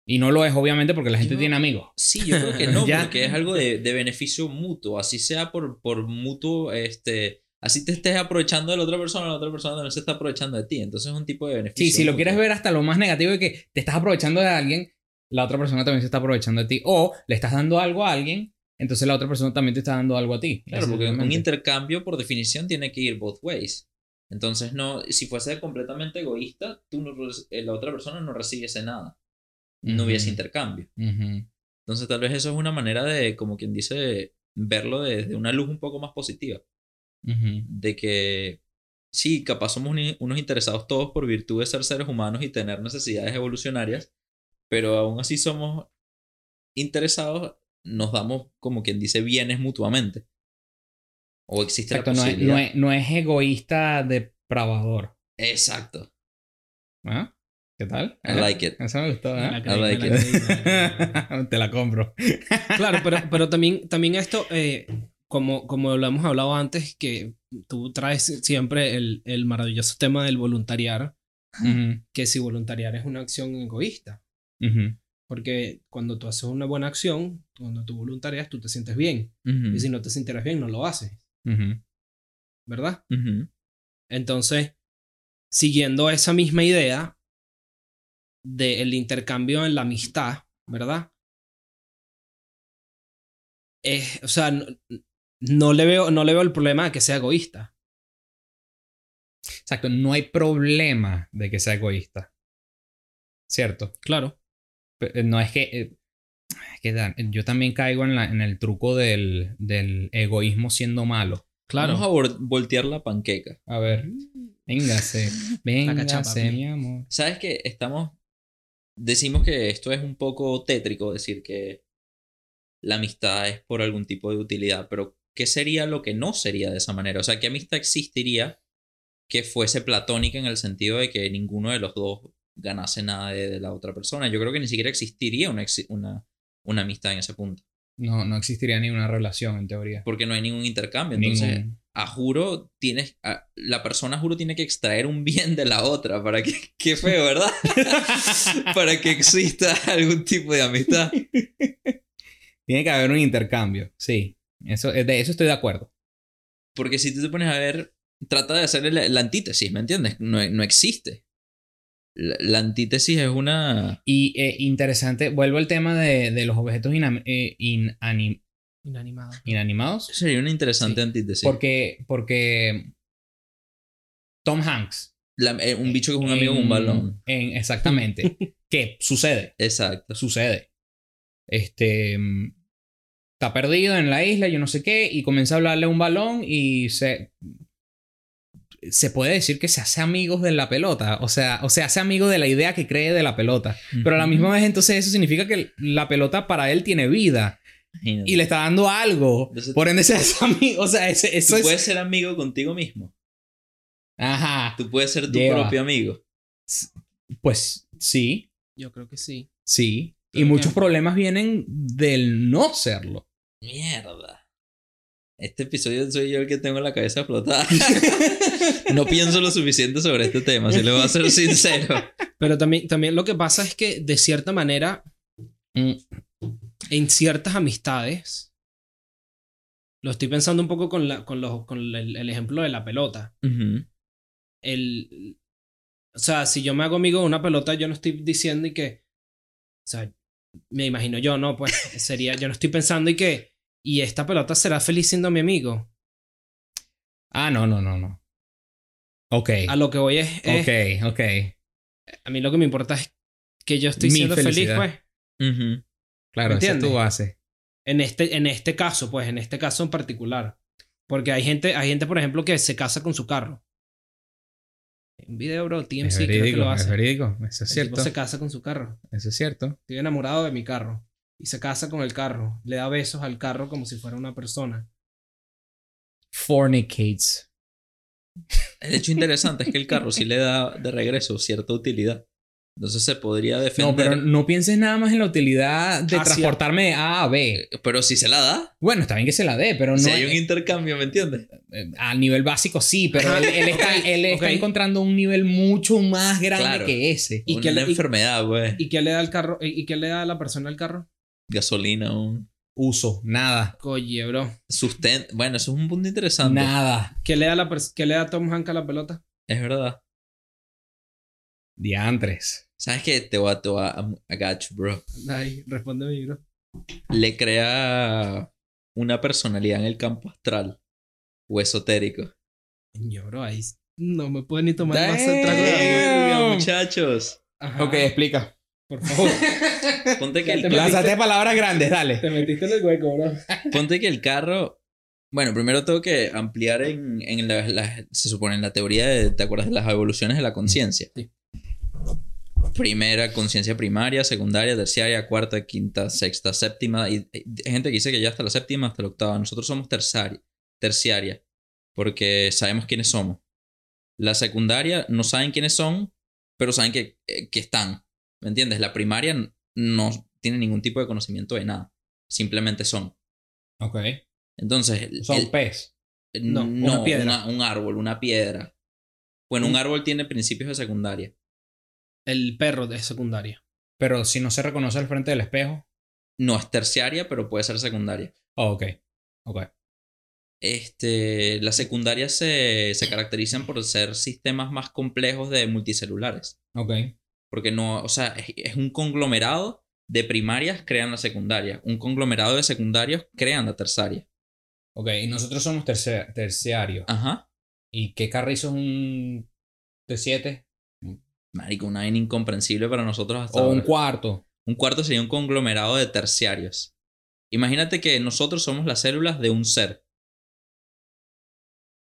Y no lo es, obviamente, porque la gente tiene amigos. Sí, yo creo que <laughs> no, Ya. porque es algo de, de beneficio mutuo, así sea por, por mutuo, este, así te estés aprovechando de la otra persona, la otra persona también se está aprovechando de ti, entonces es un tipo de beneficio. Sí, si lo quieres ver hasta lo más negativo de que te estás aprovechando de alguien, la otra persona también se está aprovechando de ti. O le estás dando algo a alguien, entonces la otra persona también te está dando algo a ti. Claro, porque un intercambio por definición tiene que ir both ways. Entonces, no, si fuese completamente egoísta, tú no eh, la otra persona no recibiese nada. No hubiese intercambio. ujú. Entonces, tal vez eso es una manera de, como quien dice, verlo desde una luz un poco más positiva. De que sí, capaz somos unos interesados todos por virtud de ser seres humanos y tener necesidades evolucionarias, pero aún así somos interesados, nos damos como quien dice bienes mutuamente. O existe Exacto, la no es, no, es, no es egoísta depravador. Exacto. ¿Ah? ¿Qué tal? I like it. Eso me gustó, ¿eh? creí, like it. <laughs> Te la compro. Claro, pero, pero <laughs> también, también esto, eh, como, como lo hemos hablado antes, que tú traes siempre el, el maravilloso tema del voluntariar, Ujú, que si voluntariar es una acción egoísta. ujú. Porque cuando tú haces una buena acción, cuando tú voluntarias, tú te sientes bien. Ujú, Y si no te sintieras bien, no lo haces, Ujú. ¿verdad? ujú. Entonces, siguiendo esa misma idea del intercambio en la amistad, ¿verdad? Es, o sea, no, no le veo, no le veo el problema de que sea egoísta. Exacto, no hay problema de que sea egoísta. ¿Cierto? Claro. Pe- No es que. eh, es que Dan, yo también caigo en, la- en el truco del, del egoísmo siendo malo. Claro. Vamos a vol- voltear la panqueca. A ver, véngase. <laughs> La cachapa, Véngase, mi amor. ¿Sabes que estamos... Decimos que esto es un poco tétrico, decir que la amistad es por algún tipo de utilidad, pero ¿qué sería lo que no sería de esa manera? O sea, ¿qué amistad existiría que fuese platónica en el sentido de que ninguno de los dos ganase nada de, de la otra persona? Yo creo que ni siquiera existiría una, una, una amistad en ese punto, No, no existiría ni una relación en teoría. porque no hay ningún intercambio. Entonces, Ningún. A juro, tienes, a- la persona juro tiene que extraer un bien de la otra para que, <laughs> qué feo, ¿verdad? <laughs> para que exista algún tipo de amistad. <laughs> Tiene que haber un intercambio. Sí. Eso, eh, de eso estoy de acuerdo. Porque si tú te pones a ver, trata de hacer la antítesis, ¿me entiendes? No, no existe. La, la antítesis es una... Y eh, interesante, vuelvo al tema de, de los objetos eh, inanim- Inanimado. inanimados. Sería una interesante Sí. antítesis. Porque, porque Tom Hanks. La- eh, un bicho que es un amigo con un en- balón. en- exactamente. <laughs> que sucede. Exacto. Sucede. Este. mm, Está perdido en la isla, yo no sé qué, y comienza a hablarle a un balón y se. Se puede decir que se hace amigos de la pelota. O sea, o se hace amigo de la idea que cree de la pelota. Pero a la misma vez, entonces, eso significa que la pelota para él tiene vida Imagínate. y le está dando algo. Entonces- Por ende, se hace amigo. O sea, ese- eso Tú es. puedes ser amigo contigo mismo. Ajá. Tú puedes ser tu Lleva. propio amigo. Pues sí, Yo creo que sí. sí. Y muchos que- problemas vienen del no serlo. Mierda. Este episodio soy yo el que tengo la cabeza explotada. <laughs> no pienso lo suficiente sobre este tema, si le voy a ser sincero. <laughs> Pero también, también lo que pasa es que, de cierta manera, Mm, en ciertas amistades, lo estoy pensando un poco con, la, con, los, con el, el ejemplo de la pelota. El, o sea, si yo me hago amigo de una pelota, yo no estoy diciendo y que, o sea, me imagino yo, no, pues <laughs> sería, yo no estoy pensando y que, y esta pelota será feliz siendo mi amigo. Ah, no, no, no, no. Ok. A lo que voy es, es- Ok, ok. a mí lo que me importa es que yo estoy Mi siendo feliz, pues. Ujú. Claro, esa es ¿Entiendes? tu base. En este, en este caso, pues, en este caso en particular. Porque hay gente, hay gente, por ejemplo, que se casa con su carro. Un video, bro, Es TMC creo que lo es hace. verídico. Eso es El cierto. tipo se casa con su carro. Eso es cierto. Estoy enamorado de mi carro. Y se casa con el carro. Le da besos al carro como si fuera una persona. Fornicates. El hecho interesante es que el carro sí le da de regreso cierta utilidad. Entonces se podría defender. No, pero no pienses nada más en la utilidad de Ah, transportarme de A a B. Pero si se la da. Bueno, está bien que se la dé, pero no. si hay un intercambio, ¿me entiendes? eh, A nivel básico sí, pero él, él <laughs> está, él está encontrando un nivel mucho más grande Claro. que ese. ¿Y Una le- enfermedad, güey. ¿Y qué le da al carro? ¿Y qué le da a la persona al carro? Gasolina, un Uso, nada. Oye, bro. sustento. Bueno, eso es un punto interesante. Nada. ¿Qué le da, la pers- qué le da Tom Hanks a la pelota? Es verdad. Diantres. ¿Sabes qué? Te voy a, te voy a, I got you, bro. Ay, respóndeme, bro. Le crea una personalidad en el campo astral o esotérico. Yo, bro, ahí no me puedo ni tomar más el Damn. trago de agua. Verga, muchachos. Ajá. Ok, explica. Por favor. <laughs> Ponte que, el, te Lánzate palabras grandes, dale. Te metiste en el hueco, bro. ponte que el carro Bueno, primero tengo que ampliar en, en la, la- se supone, en la teoría de, ¿te acuerdas de las evoluciones de la conciencia? Sí. Primera, conciencia primaria, secundaria, terciaria, cuarta, quinta, sexta, séptima. Y hay gente que dice que ya hasta la séptima, hasta la octava. Nosotros somos terciaria, terciaria, porque sabemos quiénes somos. La secundaria no saben quiénes son, pero saben que, eh, que están. ¿Me entiendes? La primaria no tiene ningún tipo de conocimiento de nada. Simplemente son. Ok. Entonces, Son el- pez. No, no, una piedra. una- un árbol, una piedra. Bueno, Un- árbol tiene principios de secundaria. El perro de secundaria. Pero si no se reconoce al frente del espejo. No es terciaria, pero puede ser secundaria. Oh, ok. Ok. Este, las secundarias se, se caracterizan por ser sistemas más complejos de multicelulares. Ok. Porque no, o sea, es, es un conglomerado de primarias crean la secundaria. Un conglomerado de secundarios crean la terciaria. Ok. Y nosotros somos tercia- terciarios. Ajá. ¿Y qué carrizo es un T7? Marico, una vaina incomprensible para nosotros hasta O un cuarto. Un cuarto sería un conglomerado de terciarios. Imagínate que nosotros somos las células de un ser.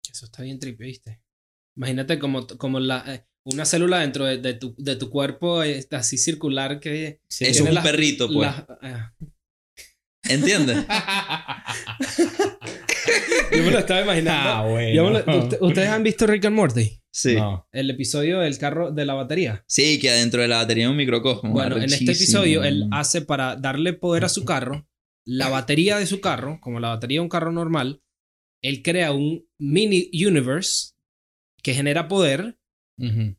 Eso está bien trippy, ¿viste? Imagínate como, como la, eh, una célula dentro de, de tu, de tu cuerpo eh, así circular que... Sí. Es un las- perrito, pues. las- ah. ¿Entiendes? <laughs> Yo me lo estaba imaginando. ah, bueno. Yo me lo- ¿Usted- <laughs> ¿Ustedes han visto Rick and Morty? Sí. No. El episodio del carro de la batería. Sí, que adentro de la batería hay un microcosmo. Bueno, en este episodio él hace para darle poder a su carro, la batería de su carro, como la batería de un carro normal, él crea un mini universe que genera poder Ujú.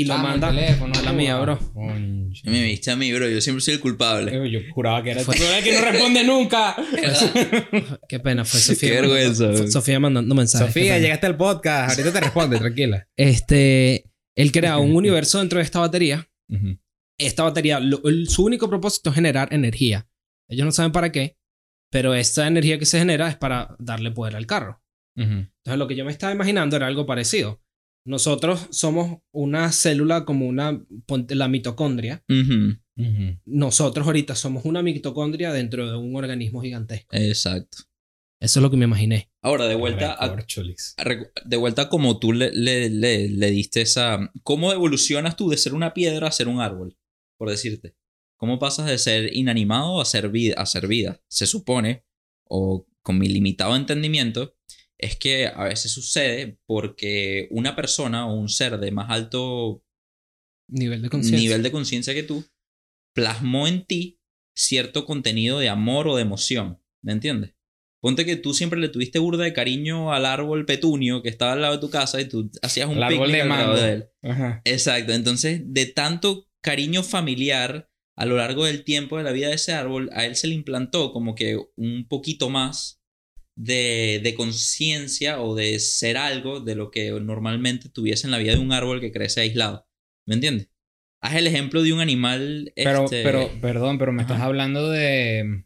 Y lo manda teléfono, a la mía, bro. Concha. Me viste a mí, bro. Yo siempre soy el culpable. Yo juraba que era el que no responde nunca. <laughs> Qué pena, fue Sofía. Qué mandando- vergüenza, bro. Sofía mandando mensajes. Sofía, llegaste al podcast. Ahorita te responde, tranquila. <laughs> Este, él crea un <laughs> universo dentro de esta batería. Esta batería, lo- el- su único propósito es generar energía. Ellos no saben para qué, pero esta energía que se genera es para darle poder al carro. Entonces lo que yo me estaba imaginando era algo parecido. Nosotros somos una célula como una, la mitocondria. Nosotros ahorita somos una mitocondria dentro de un organismo gigantesco. Exacto. Eso es lo que me imaginé. Ahora, de vuelta a, de vuelta como tú le, le, le, le diste esa... ¿Cómo evolucionas tú de ser una piedra a ser un árbol? Por decirte. ¿Cómo pasas de ser inanimado a ser vida? A ser vida? Se supone, o con mi limitado entendimiento, es que a veces sucede porque una persona o un ser de más alto Nivel de conciencia. que tú plasmó en ti cierto contenido de amor o de emoción. ¿Me entiendes? Ponte que tú siempre le tuviste burda de cariño al árbol petunio que estaba al lado de tu casa y tú hacías un árbol de mango. de él. Ajá. Exacto. Entonces, de tanto cariño familiar a lo largo del tiempo de la vida de ese árbol, a él se le implantó como que un poquito más de, de conciencia o de ser algo de lo que normalmente tuviese en la vida de un árbol que crece aislado. ¿Me entiendes? Haz el ejemplo de un animal. Pero, este, pero, perdón, pero me Ajá. estás hablando de.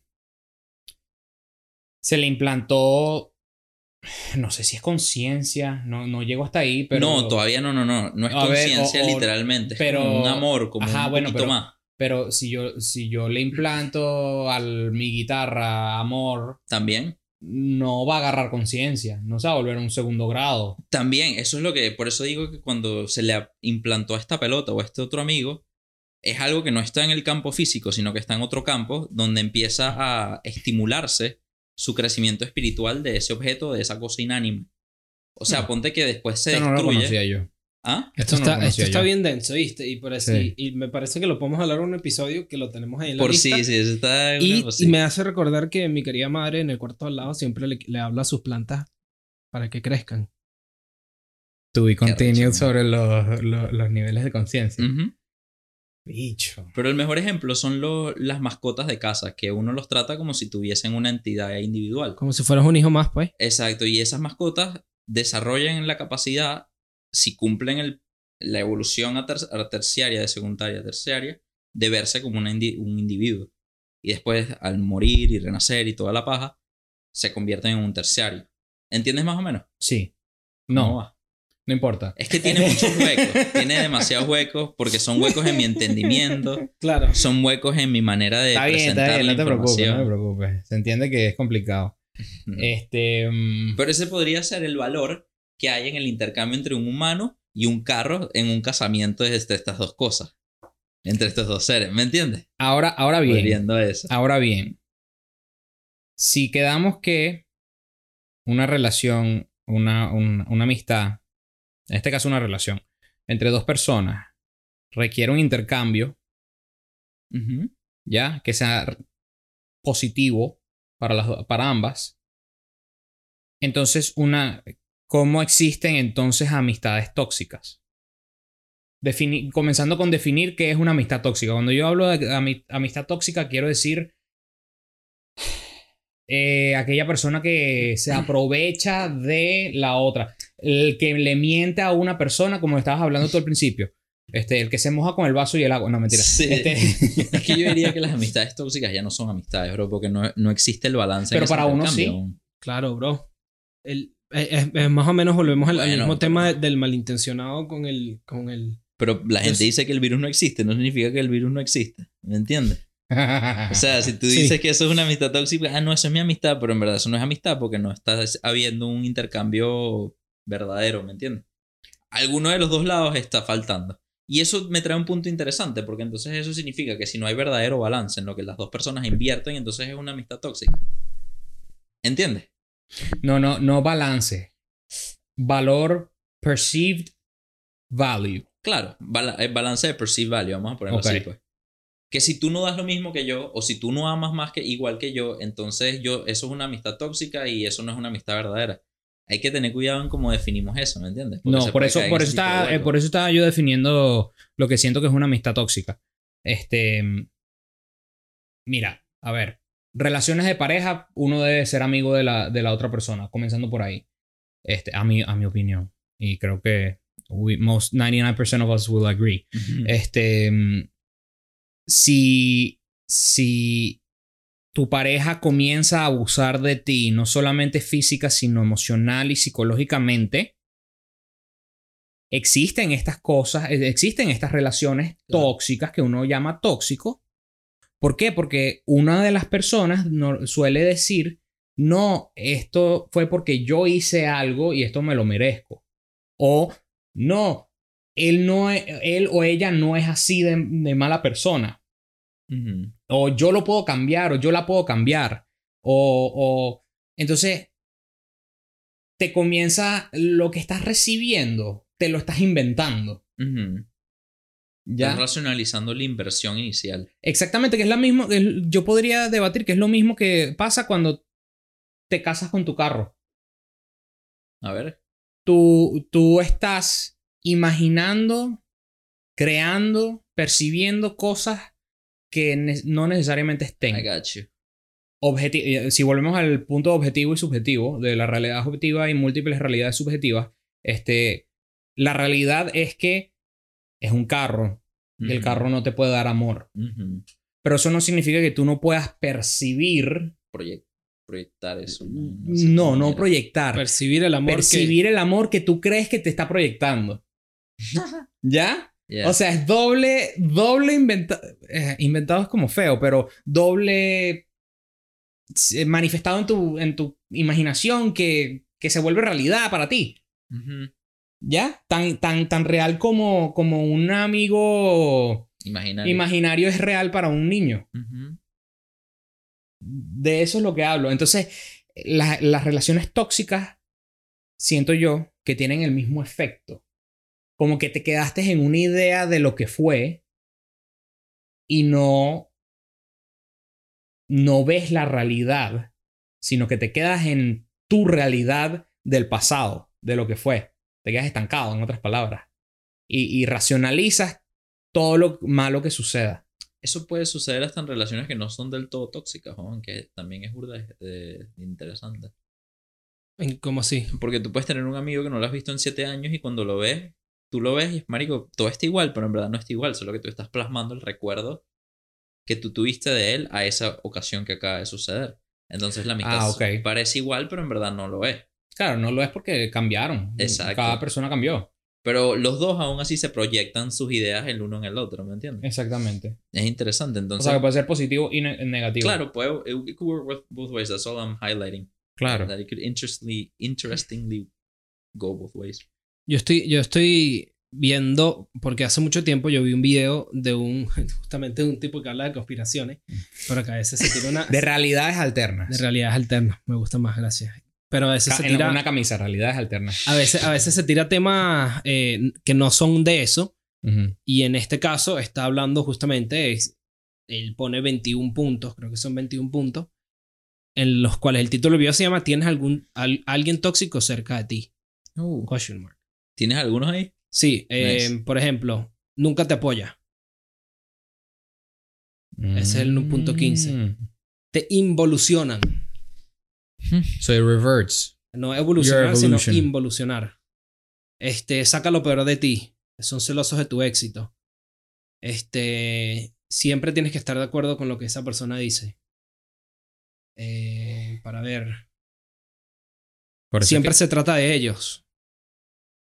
Se le implantó. No sé si es conciencia. No, no llego hasta ahí, pero. no, todavía no, no, no. No es conciencia literalmente. Es pero- como un amor, como Ajá, un bueno, poquito pero- más. Pero si yo, si yo le implanto a mi guitarra amor, También. No va a agarrar conciencia. No se va a volver un segundo grado. También, eso es lo que, por eso digo que cuando se le implantó a esta pelota o a este otro amigo, es algo que no está en el campo físico, sino que está en otro campo donde empieza a estimularse su crecimiento espiritual de ese objeto, de esa cosa inánime. O sea, Hmm. ponte que después se Esto no lo destruye. yo. ¿Ah? Esto, Esto no lo está, esto bien denso, ¿viste? Y, por eso, Sí. y, me parece que lo podemos hablar en un episodio que lo tenemos ahí en la Por lista. sí, sí, eso está. Y, y me hace recordar que mi querida madre en el cuarto al lado siempre le, le habla a sus plantas para que crezcan. To be continued sobre los, los, los niveles de conciencia. Bicho. Pero el mejor ejemplo son lo- las mascotas de casa, que uno los trata como si tuviesen una entidad individual. Como si fueras un hijo más, pues. Exacto, y esas mascotas desarrollan la capacidad, si cumplen el- la evolución a, ter- a terciaria, de secundaria a terciaria, de verse como una indi- un individuo. Y después, al morir y renacer y toda la paja, se convierten en un terciario. ¿Entiendes más o menos? Sí. ¿Cómo No, va? no importa. Es que tiene muchos huecos, tiene demasiados huecos, porque son huecos en mi entendimiento, Claro. son huecos en mi manera de Está bien, presentar está bien, la no te preocupes, no te preocupes. Se entiende que es complicado. <laughs> Este. mm, Pero ese podría ser el valor que hay en el intercambio entre un humano y un carro en un casamiento este- estas dos cosas. Entre estos dos seres, ¿me entiendes? ahora, ahora bien. Volviendo a eso. Ahora bien. Si quedamos que una relación, una, un- una amistad, en este caso una relación, entre dos personas, requiere un intercambio. ¿ya? Que sea positivo para, las, para ambas. Entonces, una, ¿cómo existen entonces amistades tóxicas? Defini- comenzando con definir qué es una amistad tóxica. Cuando yo hablo de ami- amistad tóxica, quiero decir eh, aquella persona que se aprovecha de la otra. El que le miente a una persona, como estabas hablando tú al principio. Este, el que se moja con el vaso y el agua. No, mentira. Sí. Este, <laughs> Es que yo diría que las amistades tóxicas ya no son amistades, bro, porque no, no existe el balance. Pero para uno sí. Claro, bro. El, eh, es, es más o menos volvemos al, Bueno, mismo tema de- del malintencionado con el, con el... Pero la gente Yo- dice que el virus no existe, no significa que el virus no existe. ¿Me entiendes? O sea, si tú <laughs> Sí. dices que eso es una amistad tóxica, ah, no, eso es mi amistad, pero en verdad eso no es amistad porque no está habiendo un intercambio verdadero, ¿me entiendes? Alguno de los dos lados está faltando. Y eso me trae un punto interesante, porque entonces eso significa que si no hay verdadero balance en lo que las dos personas invierten, entonces es una amistad tóxica. ¿Entiendes? No, no, no balance. Valor perceived value. Claro, el balance de perceived value, vamos a ponerlo así, pues. Que si tú no das lo mismo que yo, o si tú no amas más que igual que yo, entonces yo, eso es una amistad tóxica y eso no es una amistad verdadera. Hay que tener cuidado en cómo definimos eso, ¿me entiendes? Porque No, por eso, por eso está, eh, por eso estaba yo definiendo lo que siento que es una amistad tóxica. Este, mira, a ver, relaciones de pareja, uno debe ser amigo de la, de la otra persona, comenzando por ahí. Este, a mi, a mi opinión. Y creo que we, most 99% of us will agree. Este, mm, si, si tu pareja comienza a abusar de ti, no solamente física, sino emocional y psicológicamente, existen estas cosas, eh, existen estas relaciones tóxicas que uno llama tóxico. ¿Por qué? Porque una de las personas no- suele decir, no, esto fue porque yo hice algo y esto me lo merezco. O no, él, no es- él o ella no es así de, de mala persona. O yo lo puedo cambiar, o yo la puedo cambiar. O, o entonces te comienza lo que estás recibiendo, te lo estás inventando. ¿Ya? Estás racionalizando la inversión inicial. Exactamente, que es la misma. Yo podría debatir que es lo mismo que pasa cuando te casas con tu carro. A ver. Tú, tú estás imaginando, creando, percibiendo cosas que ne- no necesariamente estén. I got you. Objeti- eh, si volvemos al punto objetivo y subjetivo de la realidad objetiva y múltiples realidades subjetivas, este, la realidad es que es un carro y el carro no te puede dar amor. Pero eso no significa que tú no puedas percibir, Proyec- proyectar eso. no, no proyectar, Percibir el amor percibir el amor que tú crees que te está proyectando. <laughs> ¿Ya? Yeah. O sea, es doble, doble inventado. inventado es como feo, pero doble eh, manifestado en tu, en tu imaginación que, que se vuelve realidad para ti. ¿Ya? Tan, tan, tan real como, como un amigo Imaginario. imaginario es real para un niño. De eso es lo que hablo. Entonces, la- las relaciones tóxicas, siento yo, que tienen el mismo efecto. Como que te quedaste en una idea de lo que fue y no, no ves la realidad, sino que te quedas en tu realidad del pasado, de lo que fue. Te quedas estancado, en otras palabras. Y, y racionalizas todo lo malo que suceda. Eso puede suceder hasta en relaciones que no son del todo tóxicas, ¿no? que también es burda de- interesante. ¿Cómo así? Porque tú puedes tener un amigo que no lo has visto en siete años y cuando lo ves, tú lo ves y es marico, todo está igual, pero en verdad no está igual, solo que tú estás plasmando el recuerdo que tú tuviste de él a esa ocasión que acaba de suceder. Entonces la amistad Ah, parece igual, pero en verdad no lo es. Claro, no lo es porque cambiaron. Exacto. Cada persona cambió. Pero los dos aún así se proyectan sus ideas el uno en el otro, ¿me entiendes? Exactamente. Es interesante, O entonces... sea, que puede ser positivo y ne- negativo. Claro, puede, it, could work both- both ways, that's all I'm highlighting. Claro. That it could interestingly, interestingly go both ways. Yo estoy, yo estoy viendo, porque hace mucho tiempo yo vi un video de un, <laughs> justamente de un tipo que habla de conspiraciones, pero que a veces se tira una... De realidades alternas. de realidades alternas, me gusta más, gracias. Pero a veces Ca- se en tira... una camisa, realidades alternas. A veces, a veces se tira temas eh, que no son de eso, y en este caso está hablando justamente, es, él pone 21 puntos, creo que son 21 puntos, en los cuales el título del video se llama ¿Tienes algún, al- alguien tóxico cerca de ti? Question mark. ¿Tienes algunos ahí? Sí, eh, Nice. por ejemplo, nunca te apoya. Ese es el punto 15. Mm. Te involucionan. So it reverts. No evolucionar, sino involucionar. Este, saca lo peor de ti. Son celosos de tu éxito. Este, siempre tienes que estar de acuerdo con lo que esa persona dice. Eh, para ver. Siempre se trata de ellos.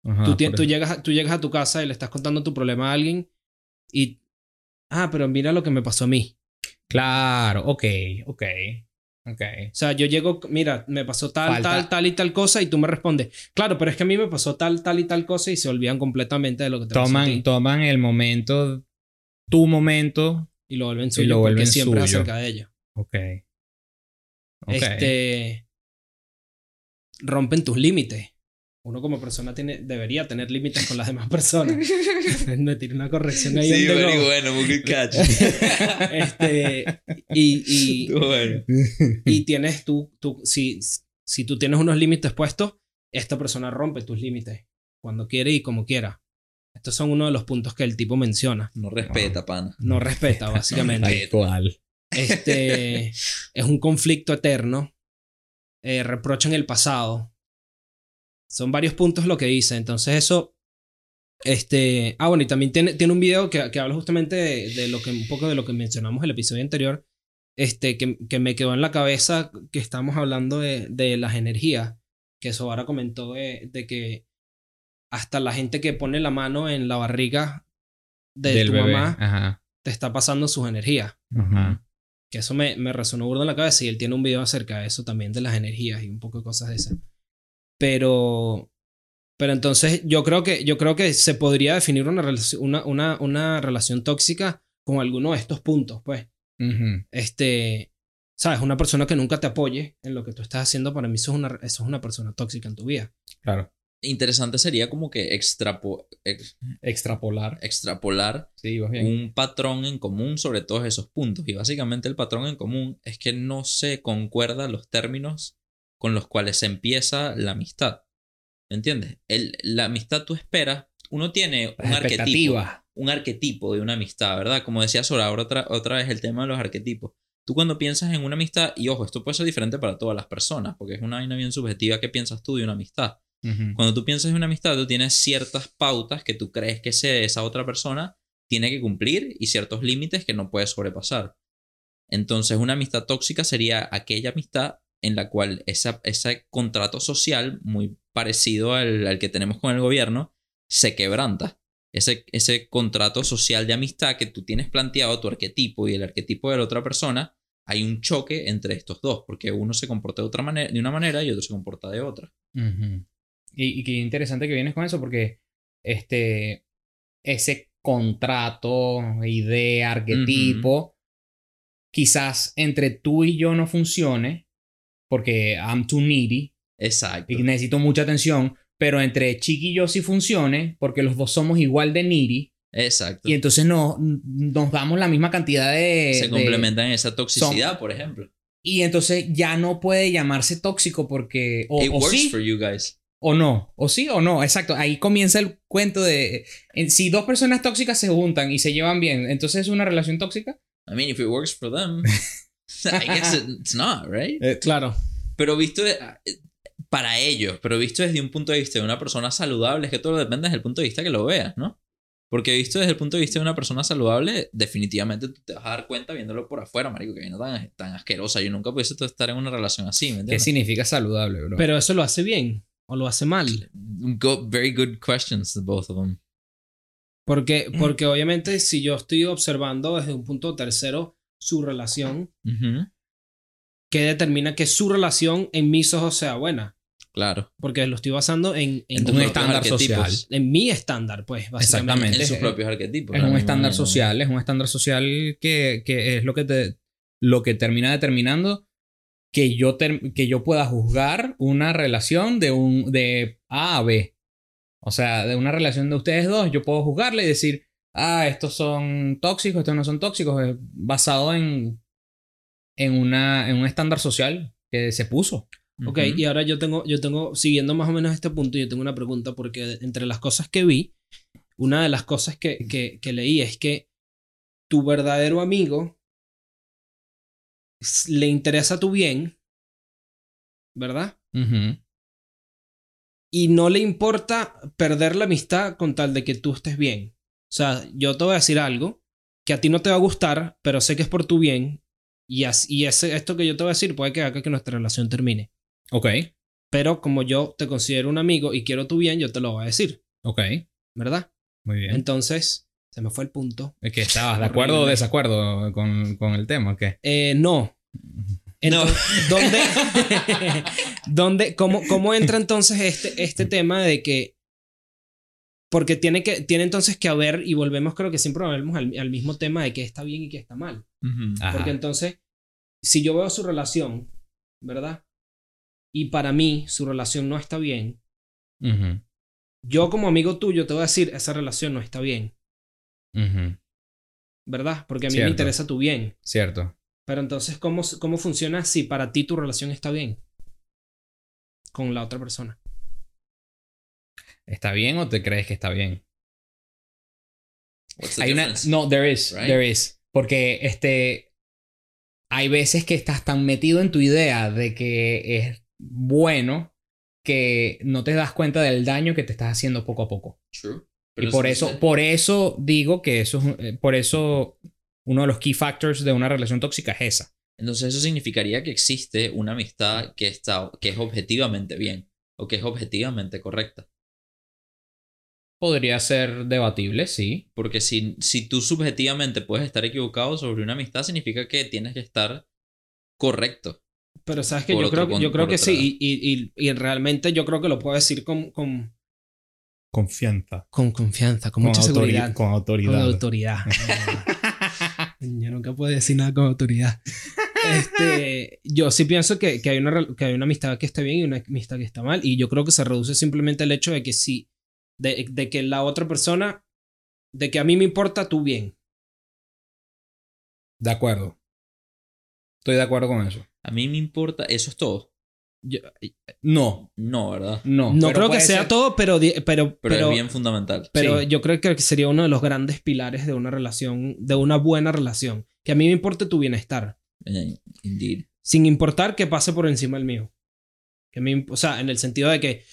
Ajá, tú, llegas, tú llegas a tu casa y le estás contando tu problema a alguien y... Ah, pero mira lo que me pasó a mí. Claro, ok, ok. Ok. O sea, yo llego, mira, me pasó tal, Falta- tal, tal y tal cosa y tú me respondes, claro, pero es que a mí me pasó tal, tal y tal cosa y se olvidan completamente de lo que te pasó a Toman, ti. toman el momento, tu momento. Y lo vuelven suyo lo porque vuelven siempre es suyo. acerca de ellos. Ok. Ok. Este... Rompen tus límites. Uno como persona tiene, debería tener límites con las demás personas. <laughs> no tiene una corrección ahí. Sí, go. bueno, muy good catch. Este, y, y, bueno. y tienes tú, tú si, si tú tienes unos límites puestos, esta persona rompe tus límites cuando quiere y como quiera. Estos son uno de los puntos que el tipo menciona. No respeta, pana. No respeta, básicamente. <laughs> Tal cual. Este es un conflicto eterno. Eh, reprochan el pasado. Son varios puntos lo que dice. Entonces, eso. Este. Ah, bueno, y también tiene, tiene un video que, que habla justamente de, de lo que un poco de lo que mencionamos el episodio anterior. Este, que, que me quedó en la cabeza que estamos hablando de, de las energías. Que Sobara comentó de, de que hasta la gente que pone la mano en la barriga de Del tu bebé. mamá Ajá. te está pasando sus energías. Ajá. Que eso me, me resonó burdo en la cabeza y él tiene un video acerca de eso también, de las energías y un poco de cosas de esas. Pero, pero entonces yo creo que, yo creo que se podría definir una, relación- una, una, una relación tóxica con alguno de estos puntos, pues. Este, sabes, una persona que nunca te apoye en lo que tú estás haciendo, para mí eso es una, eso es una persona tóxica en tu vida. Claro. Interesante sería como que extrapo- ex- Extrapolar. extrapolar Sí, bien. un patrón en común sobre todos esos puntos. Y básicamente el patrón en común es que no se concuerdan los términos con los cuales se empieza la amistad. ¿Me entiendes? El, la amistad tú esperas, uno tiene un arquetipo, expectativas. un arquetipo de una amistad, ¿verdad? Como decía Sora, ahora otra, otra vez el tema de los arquetipos. Tú cuando piensas en una amistad, y ojo, esto puede ser diferente para todas las personas, porque es una vaina bien subjetiva que piensas tú de una amistad. Cuando tú piensas en una amistad, tú tienes ciertas pautas que tú crees que ese- esa otra persona tiene que cumplir y ciertos límites que no puede sobrepasar. Entonces, una amistad tóxica sería aquella amistad en la cual esa, ese contrato social, muy parecido al, al que tenemos con el gobierno, se quebranta. Ese, ese contrato social de amistad que tú tienes planteado, tu arquetipo y el arquetipo de la otra persona, hay un choque entre estos dos, porque uno se comporta de, otra manera, de una manera y otro se comporta de otra. Ujú. Y, y qué interesante que vienes con eso porque este ese contrato, idea, arquetipo, quizás entre tú y yo no funcione porque I'm too needy Exacto. y necesito mucha atención, pero entre Chiqui y yo sí funcione porque los dos somos igual de needy Exacto. y entonces no, nos damos la misma cantidad de... se de- complementan en esa toxicidad, por ejemplo. y entonces ya no puede llamarse tóxico porque... O, It o works sí, for you guys. o no, o sí o no, exacto. Ahí comienza el cuento de en- si dos personas tóxicas se juntan y se llevan bien, entonces es una relación tóxica. I mean, if it works for them, <laughs> <laughs> I guess it's not, right? Claro. Pero visto para ellos, pero visto desde un punto de vista de una persona saludable, es que todo depende desde el punto de vista que lo veas, ¿no? Porque visto desde el punto de vista de una persona saludable, definitivamente tú te vas a dar cuenta viéndolo por afuera, marico, que no tan, tan asquerosa. Yo nunca pudiese estar en una relación así, ¿me ¿Qué entiendes? significa saludable, bro? Pero eso lo hace bien o lo hace mal. Go- very good questions, both of them. Porque, porque obviamente si yo estoy observando desde un punto tercero su relación. ¿qué determina que su relación en mis ojos sea buena? Claro. Porque lo estoy basando en, en, En tus un estándar social. en mi estándar, pues, básicamente. Exactamente. En sus Es- propios arquetipos. Es a un estándar social, es un estándar social que, que es lo que te lo que termina determinando que yo ter- que yo pueda juzgar una relación de un de A a B. O sea, de una relación de ustedes dos, yo puedo juzgarle y decir, ah, estos son tóxicos, estos no son tóxicos, eh, basado en en una en un estándar social que se puso. Ok, y ahora yo tengo, yo tengo, siguiendo más o menos este punto, yo tengo una pregunta porque entre las cosas que vi, una de las cosas que, que, que leí es que tu verdadero amigo le interesa tu bien, ¿verdad? Y no le importa perder la amistad con tal de que tú estés bien. O sea, yo te voy a decir algo que a ti no te va a gustar, pero sé que es por tu bien. Y, as- y ese, esto que yo te voy a decir puede que haga que nuestra relación termine. Ok, Pero como yo te considero un amigo y quiero tu bien, yo te lo voy a decir, ok, ¿verdad? muy bien. Entonces, se me fue el punto. Es que estabas de acuerdo o desacuerdo con, con el tema, ¿o qué? Eh, no. <laughs> Entonces, ¿dónde, <laughs> <laughs> dónde, cómo, ¿Cómo entra entonces este, este tema de que... Porque tiene, que, tiene entonces que haber, y volvemos creo que siempre volvemos al, al mismo tema de qué está bien y qué está mal. Porque entonces, si yo veo su relación, ¿verdad? Y para mí su relación no está bien, yo como amigo tuyo te voy a decir, esa relación no está bien. ¿verdad? Porque a mí Cierto. me interesa tu bien. Cierto. Pero entonces, ¿cómo, ¿cómo funciona si para ti tu relación está bien con la otra persona? ¿Está bien o te crees que está bien? What's the Hay una. difference? No, there is. Right? There is. Porque este. Hay veces que estás tan metido en tu idea de que es bueno que no te das cuenta del daño que te estás haciendo poco a poco. True. y por eso, por eso digo que eso es. eh, Por eso uno de los key factors de una relación tóxica es esa. Entonces eso significaría que existe una amistad que, está, que es objetivamente bien o que es objetivamente correcta. Podría ser debatible, sí. Porque si, si tú subjetivamente puedes estar equivocado sobre una amistad, significa que tienes que estar correcto. Pero sabes que yo otro creo, que- con- yo creo que sí. Y, y, y, y realmente yo creo que lo puedo decir con, con, Confianza. con confianza, con, Con, mucha autori- seguridad. con Con autoridad. autoridad. <laughs> Yo nunca puedo decir nada con autoridad. Este, yo sí pienso que, que, hay una, que hay una amistad que está bien y una amistad que está mal. Y yo creo que se reduce simplemente al hecho de que sí, de, de que la otra persona, de que a mí me importa tu bien. de acuerdo. Estoy de acuerdo con eso. A mí me importa, eso es todo. Yo- No, No, ¿verdad? no. no pero creo que sea ser- todo, pero, pero, Pero, pero, es bien fundamental. pero sí. yo creo que sería uno de los grandes pilares de una relación, de una buena relación. Que a mí me importe tu bienestar. Eh, Indeed. sin importar que pase por encima el mío. Que me, imp- o sea, en el sentido de que,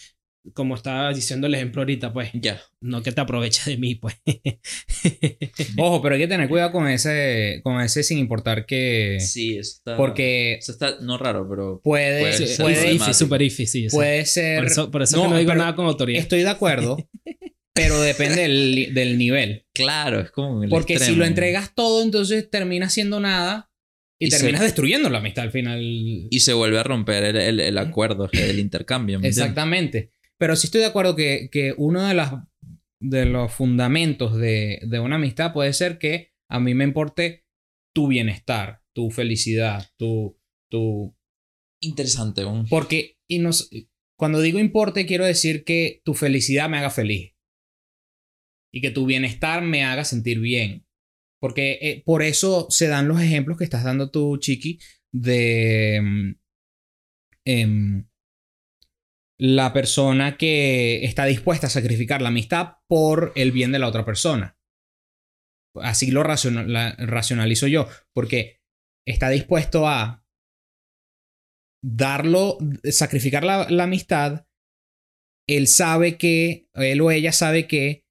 como estaba diciendo el ejemplo ahorita, pues, Ya. no que te aproveches de mí, pues. <laughs> Ojo, pero hay que tener cuidado con ese, con ese sin importar que. Sí, eso está. Porque Eso está no raro, pero. puede, Puede Sí, ser puede, super iffy, sí. puede ser. por eso, por eso No, que no digo nada con autoridad. Estoy de acuerdo, <laughs> pero depende del, del nivel. Claro, es como. el Porque si extremo. lo entregas todo, entonces terminas siendo nada y, Y se- terminas destruyendo la amistad al final. Y se vuelve a romper el, el, el acuerdo, el intercambio. Exactamente. Pero sí estoy de acuerdo que, que uno de, las, de los fundamentos de, de una amistad puede ser que a mí me importe tu bienestar, tu felicidad, tu... tu Interesante. un- porque y nos, cuando digo importe, quiero decir que tu felicidad me haga feliz. Y que tu bienestar me haga sentir bien. Porque eh, por eso se dan los ejemplos que estás dando tú, Chiqui, de mm, em, la persona que está dispuesta a sacrificar la amistad por el bien de la otra persona. Así lo racionalizo yo, porque está dispuesto a darlo, sacrificar la, la amistad, él sabe que, él o ella sabe que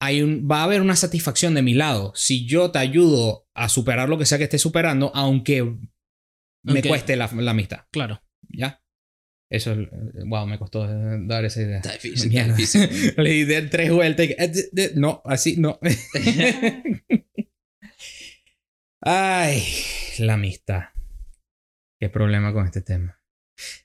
hay un, va a haber una satisfacción de mi lado. Si yo te ayudo a superar lo que sea que esté superando, aunque me cueste la, la amistad. Claro. ¿Ya? Eso es. Wow, me costó eh, dar esa idea. Está difícil, está difícil. <laughs> Le di de tres vueltas y eh, de- de- No, así no. <laughs> Ay, la amistad. Qué problema con este tema.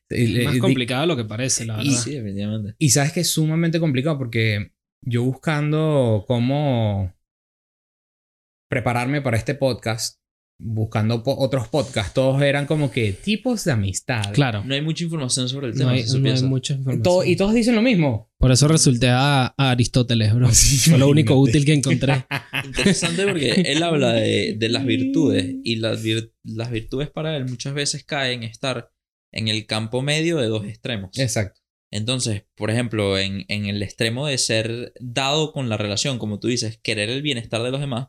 Y- Es más y- complicado de lo que parece, la y- verdad. Sí, definitivamente. Y sabes que es sumamente complicado porque yo buscando cómo prepararme para este podcast, buscando po- otros podcasts, todos eran como que tipos de amistad. Claro. No hay mucha información sobre el No tema, hay, si no hay mucha información. Y todos dicen lo mismo. Por eso resulté a, a Aristóteles, bro. <laughs> Sí, Fue lo único útil que encontré. <laughs> Interesante porque él habla de, de las virtudes y las, vir- las virtudes para él muchas veces caen en estar en el campo medio de dos extremos. Exacto. Entonces, por ejemplo, en, en el extremo de ser dado con la relación, como tú dices, querer el bienestar de los demás,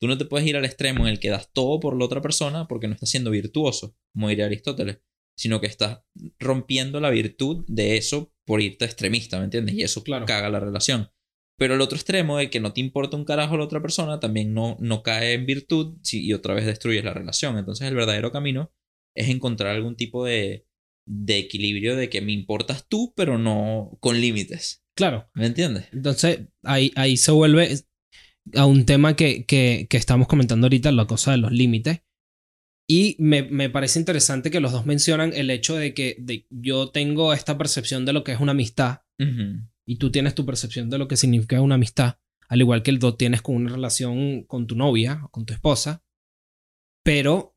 tú no te puedes ir al extremo en el que das todo por la otra persona porque no estás siendo virtuoso, como diría Aristóteles, sino que estás rompiendo la virtud de eso por irte extremista, ¿me entiendes? Y eso Claro. caga la relación. Pero el otro extremo de que no te importa un carajo la otra persona también no, no cae en virtud y otra vez destruyes la relación. Entonces el verdadero camino es encontrar algún tipo de, de equilibrio de que me importas tú, pero no con límites. Claro. ¿Me entiendes? Entonces, ahí, ahí se vuelve a un tema que, que, que estamos comentando ahorita, la cosa de los límites. Y me, me parece interesante que los dos mencionan el hecho de que de- yo tengo esta percepción de lo que es una amistad y tú tienes tu percepción de lo que significa una amistad, al igual que lo tienes con una relación con tu novia o con tu esposa. Pero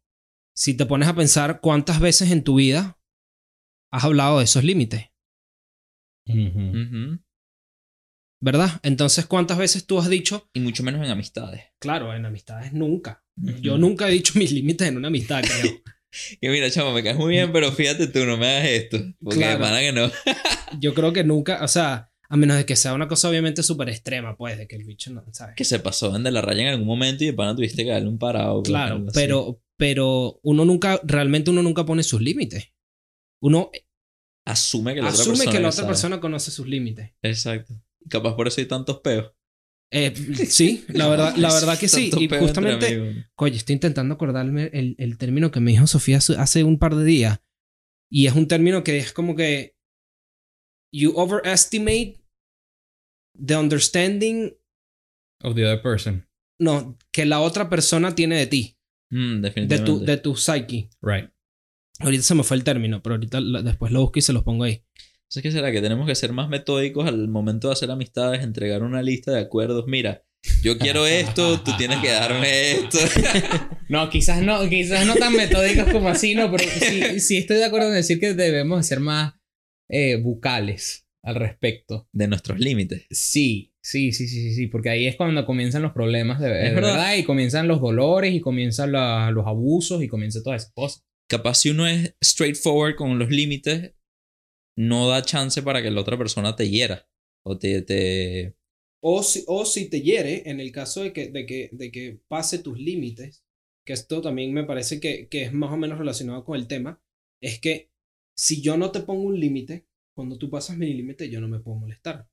si te pones a pensar cuántas veces en tu vida has hablado de esos límites, Ujú. ¿Verdad? Entonces, ¿cuántas veces tú has dicho, Y mucho menos en amistades. claro, en amistades nunca? Yo nunca he dicho <laughs> mis límites en una amistad, creo. <laughs> Que mira, chamo, me caes muy bien, pero fíjate tú, no me hagas esto. Porque Claro. de que no. <laughs> Yo creo que nunca, o sea, a menos de que sea una cosa obviamente súper extrema, pues, de que el bicho no, ¿sabes? Que se pasó de la raya en algún momento y de pana tuviste que darle un parado. pues, Claro, así. pero, pero uno nunca, realmente uno nunca pone sus límites. Uno Asume que la otra asume persona. que la otra sabe. persona conoce sus límites. Exacto. Capaz por eso hay tantos peos. Eh, sí, la <laughs> verdad, la verdad que sí. Y justamente, oye, estoy intentando acordarme el, el término que me dijo Sofía hace- un par de días. Y es un término que es como que you overestimate the understanding, Of the other person. no, que la otra persona tiene de ti, Mm, de definitivamente. tu, de tu psyche. Right. Ahorita se me fue el término, pero ahorita después lo busco y se los pongo ahí. Entonces, ¿qué será? Que tenemos que ser más metódicos al momento de hacer amistades, entregar una lista de acuerdos. Mira, yo quiero esto, tú tienes que darme esto. <laughs> No, quizás no, quizás no tan metódicos como así, no, pero sí, sí estoy de acuerdo en decir que debemos de ser más eh, bucales al respecto. De nuestros límites. Sí, sí, sí, sí, sí, sí, porque ahí es cuando comienzan los problemas de, de verdad. verdad. y comienzan los dolores y comienzan la- los abusos y comienza todas esas cosas. Capaz si uno es straightforward con los límites, no da chance para que la otra persona te hiera. O te... te... O si, o si te hiere, en el caso de que, de que, de que pase tus límites, que esto también me parece que, que es más o menos relacionado con el tema, es que si yo no te pongo un límite, cuando tú pasas mi límite, yo no me puedo molestar.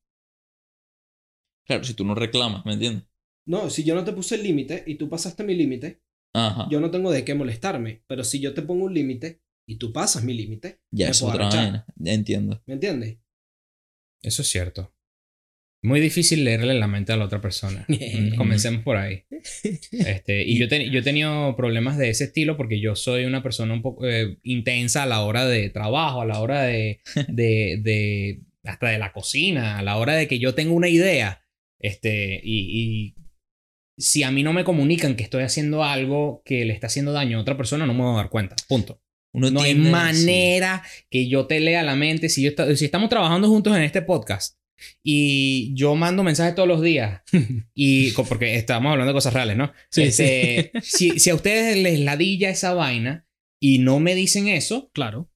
Claro, si tú no reclamas, ¿me entiendes? No, si yo no te puse el límite y tú pasaste mi límite, yo no tengo de qué molestarme. Pero si yo te pongo un límite y tú pasas mi límite, ya es otra vaina. Entiendo. ¿me entiendes? Eso es cierto. Muy difícil leerle la mente a la otra persona. <laughs> Comencemos por ahí. <laughs> Este, y yo, te- yo he tenido problemas de ese estilo porque yo soy una persona un poco eh, intensa a la hora de trabajo, a la hora de, <laughs> de, de- hasta de la cocina, a la hora de que yo tengo una idea. Este, y, y si a mí no me comunican que estoy haciendo algo que le está haciendo daño a otra persona, no me voy a dar cuenta. Punto. Uno No hay tiende- manera que yo te lea la mente. Si, yo esta- si estamos trabajando juntos en este podcast y yo mando mensajes todos los días <laughs> y porque estamos hablando de cosas reales, ¿no? Sí, Este, Si, si a ustedes les ladilla esa vaina y no me dicen eso, Claro.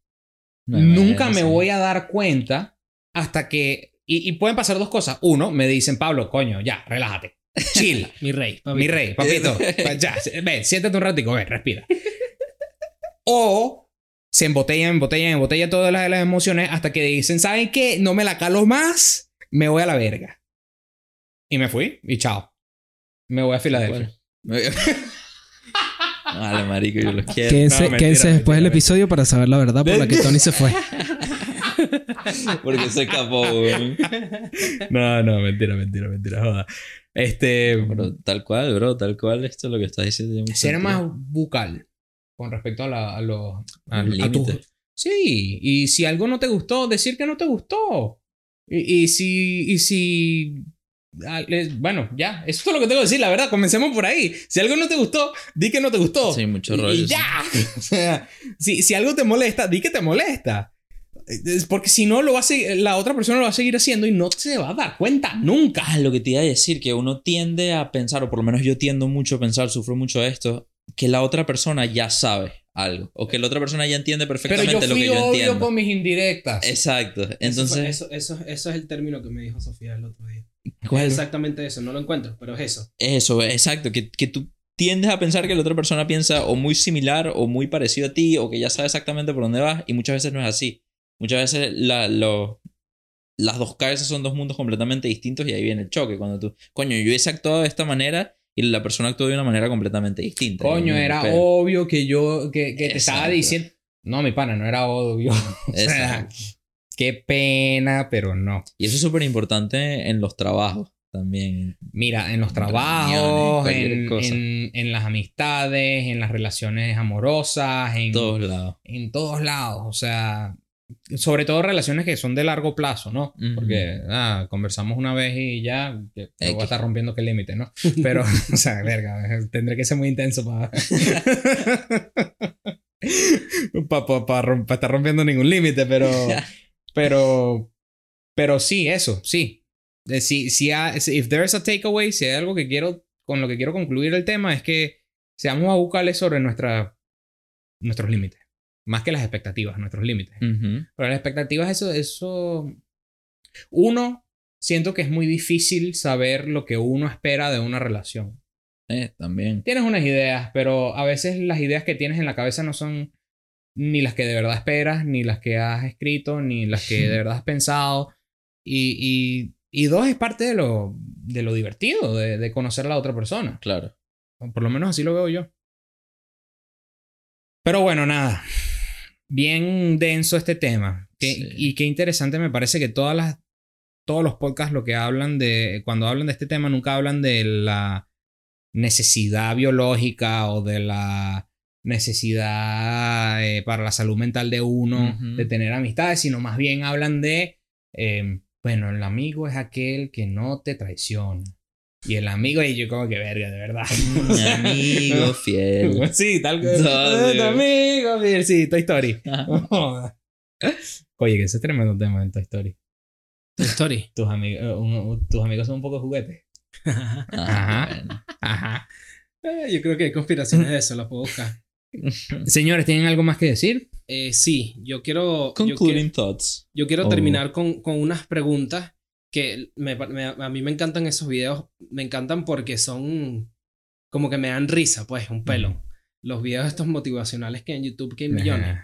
No hay nunca me sí. voy a dar cuenta hasta que... Y, y pueden pasar dos cosas. Uno, me dicen, Pablo, coño, ya, relájate. <laughs> Chill. Mi rey. Mi rey, papito. <laughs> ya, ven, siéntate un ratico, ven, respira. O se embotellan, embotellan, embotellan todas las, las emociones hasta que dicen, ¿saben qué? No me la calo más, me voy a la verga. Y me fui, y chao. Me voy a Filadelfia. Bueno. <laughs> Vale, marico, yo los quiero. Quédense, No, mentira, quédense después del episodio para saber la verdad por la que <laughs> Tony se fue. Porque se escapó, weón. No, no, mentira, mentira, mentira, joda. Este, Pero tal cual, bro, tal cual, esto es lo que estás diciendo. ser más bucal. Con respecto a, la- a los... a-. Sí, y si algo no te gustó, decir que no te gustó. Y, y si... Y si les- bueno, ya, eso es lo que tengo que decir, la verdad, comencemos por ahí. Si algo no te gustó, di que no te gustó. Sí, mucho rollo. Y sí. ya. <laughs> O sea, si, si algo te molesta, di que te molesta. Es Porque si no, lo va a seguir- la otra persona lo va a seguir haciendo y no se va a dar cuenta nunca. Ah, lo que te iba a decir, que uno tiende a pensar, o por lo menos yo tiendo mucho a pensar, sufro mucho esto, que la otra persona ya sabe algo, o que la otra persona ya entiende Pero perfectamente yo lo que yo obvio entiendo. con mis indirectas. Exacto. Eso, Entonces, fue- eso, eso, eso es el término que me dijo Sofía el otro día. ¿cuál? Es exactamente eso, no lo encuentro, pero es eso. Eso, exacto, que, que tú tiendes a pensar que la otra persona piensa o muy similar o muy parecido a ti o que ya sabe exactamente por dónde vas y muchas veces no es así. Muchas veces la, lo- las dos cabezas son dos mundos completamente distintos y ahí viene el choque. Cuando tú, coño, yo hubiese actuado de esta manera y la persona actuó de una manera completamente distinta. Coño, era pero- obvio que yo, que, que te estaba diciendo. No, mi pana, no era obvio. <laughs> o sea, qué pena, pero no. Y eso es súper importante en los trabajos también. Mira, en los trabajos, en, en, en las amistades, en las relaciones amorosas, En todos lados. en todos lados. O sea, sobre todo relaciones que son de largo plazo, ¿no? Ujú. Porque ah, conversamos una vez y ya, que voy a estar rompiendo que límite, ¿no? <laughs> Pero, o sea, verga, tendré que ser muy intenso para. <laughs> para estar rompiendo ningún límite, pero. <laughs> Pero. Pero sí, eso, sí. Eh, Si, si, ha- if there's a takeaway, si hay algo que quiero. Con lo que quiero concluir el tema es que seamos vocales sobre nuestra, nuestros límites. Más que las expectativas, nuestros límites. Pero las expectativas, eso, eso. Uno, siento que es muy difícil saber lo que uno espera de una relación. Eh, también. Tienes unas ideas, pero a veces las ideas que tienes en la cabeza no son ni las que de verdad esperas, ni las que has escrito, ni las que de <laughs> verdad has pensado. Y, y, y dos, es parte de lo, de lo divertido, de, de conocer a la otra persona. Claro. Por lo menos así lo veo yo. Pero bueno, nada. Bien denso este tema. Que- Sí. Y qué interesante me parece que todas las, todos los podcasts lo que hablan de, cuando hablan de este tema, nunca hablan de la necesidad biológica o de la necesidad eh, para la salud mental de uno de tener amistades, sino más bien hablan de, eh, bueno, el amigo es aquel que no te traiciona. Y el amigo, y yo como que verga, de verdad. Mi amigo <laughs> fiel. <laughs> Sí, tal que. ¿Dónde? Tu amigo, fiel, sí, Toy Story. <laughs> Oye, que ese es tremendo tema en Toy Story. Toy Story. Tus, amigos eh, un- un- tus amigos son un poco juguetes. Ah, Ajá. bueno. Ajá. Eh, Yo creo que hay conspiraciones de eso, las puedo buscar. Señores, ¿tienen algo más que decir? Eh, sí, yo quiero. yo Concluding quiero- thoughts. Yo quiero Oh. terminar con, con unas preguntas que me- me- a mí me encantan esos videos. Me encantan porque son como que me dan risa, pues, un pelo. Los videos estos motivacionales que en YouTube que hay millones.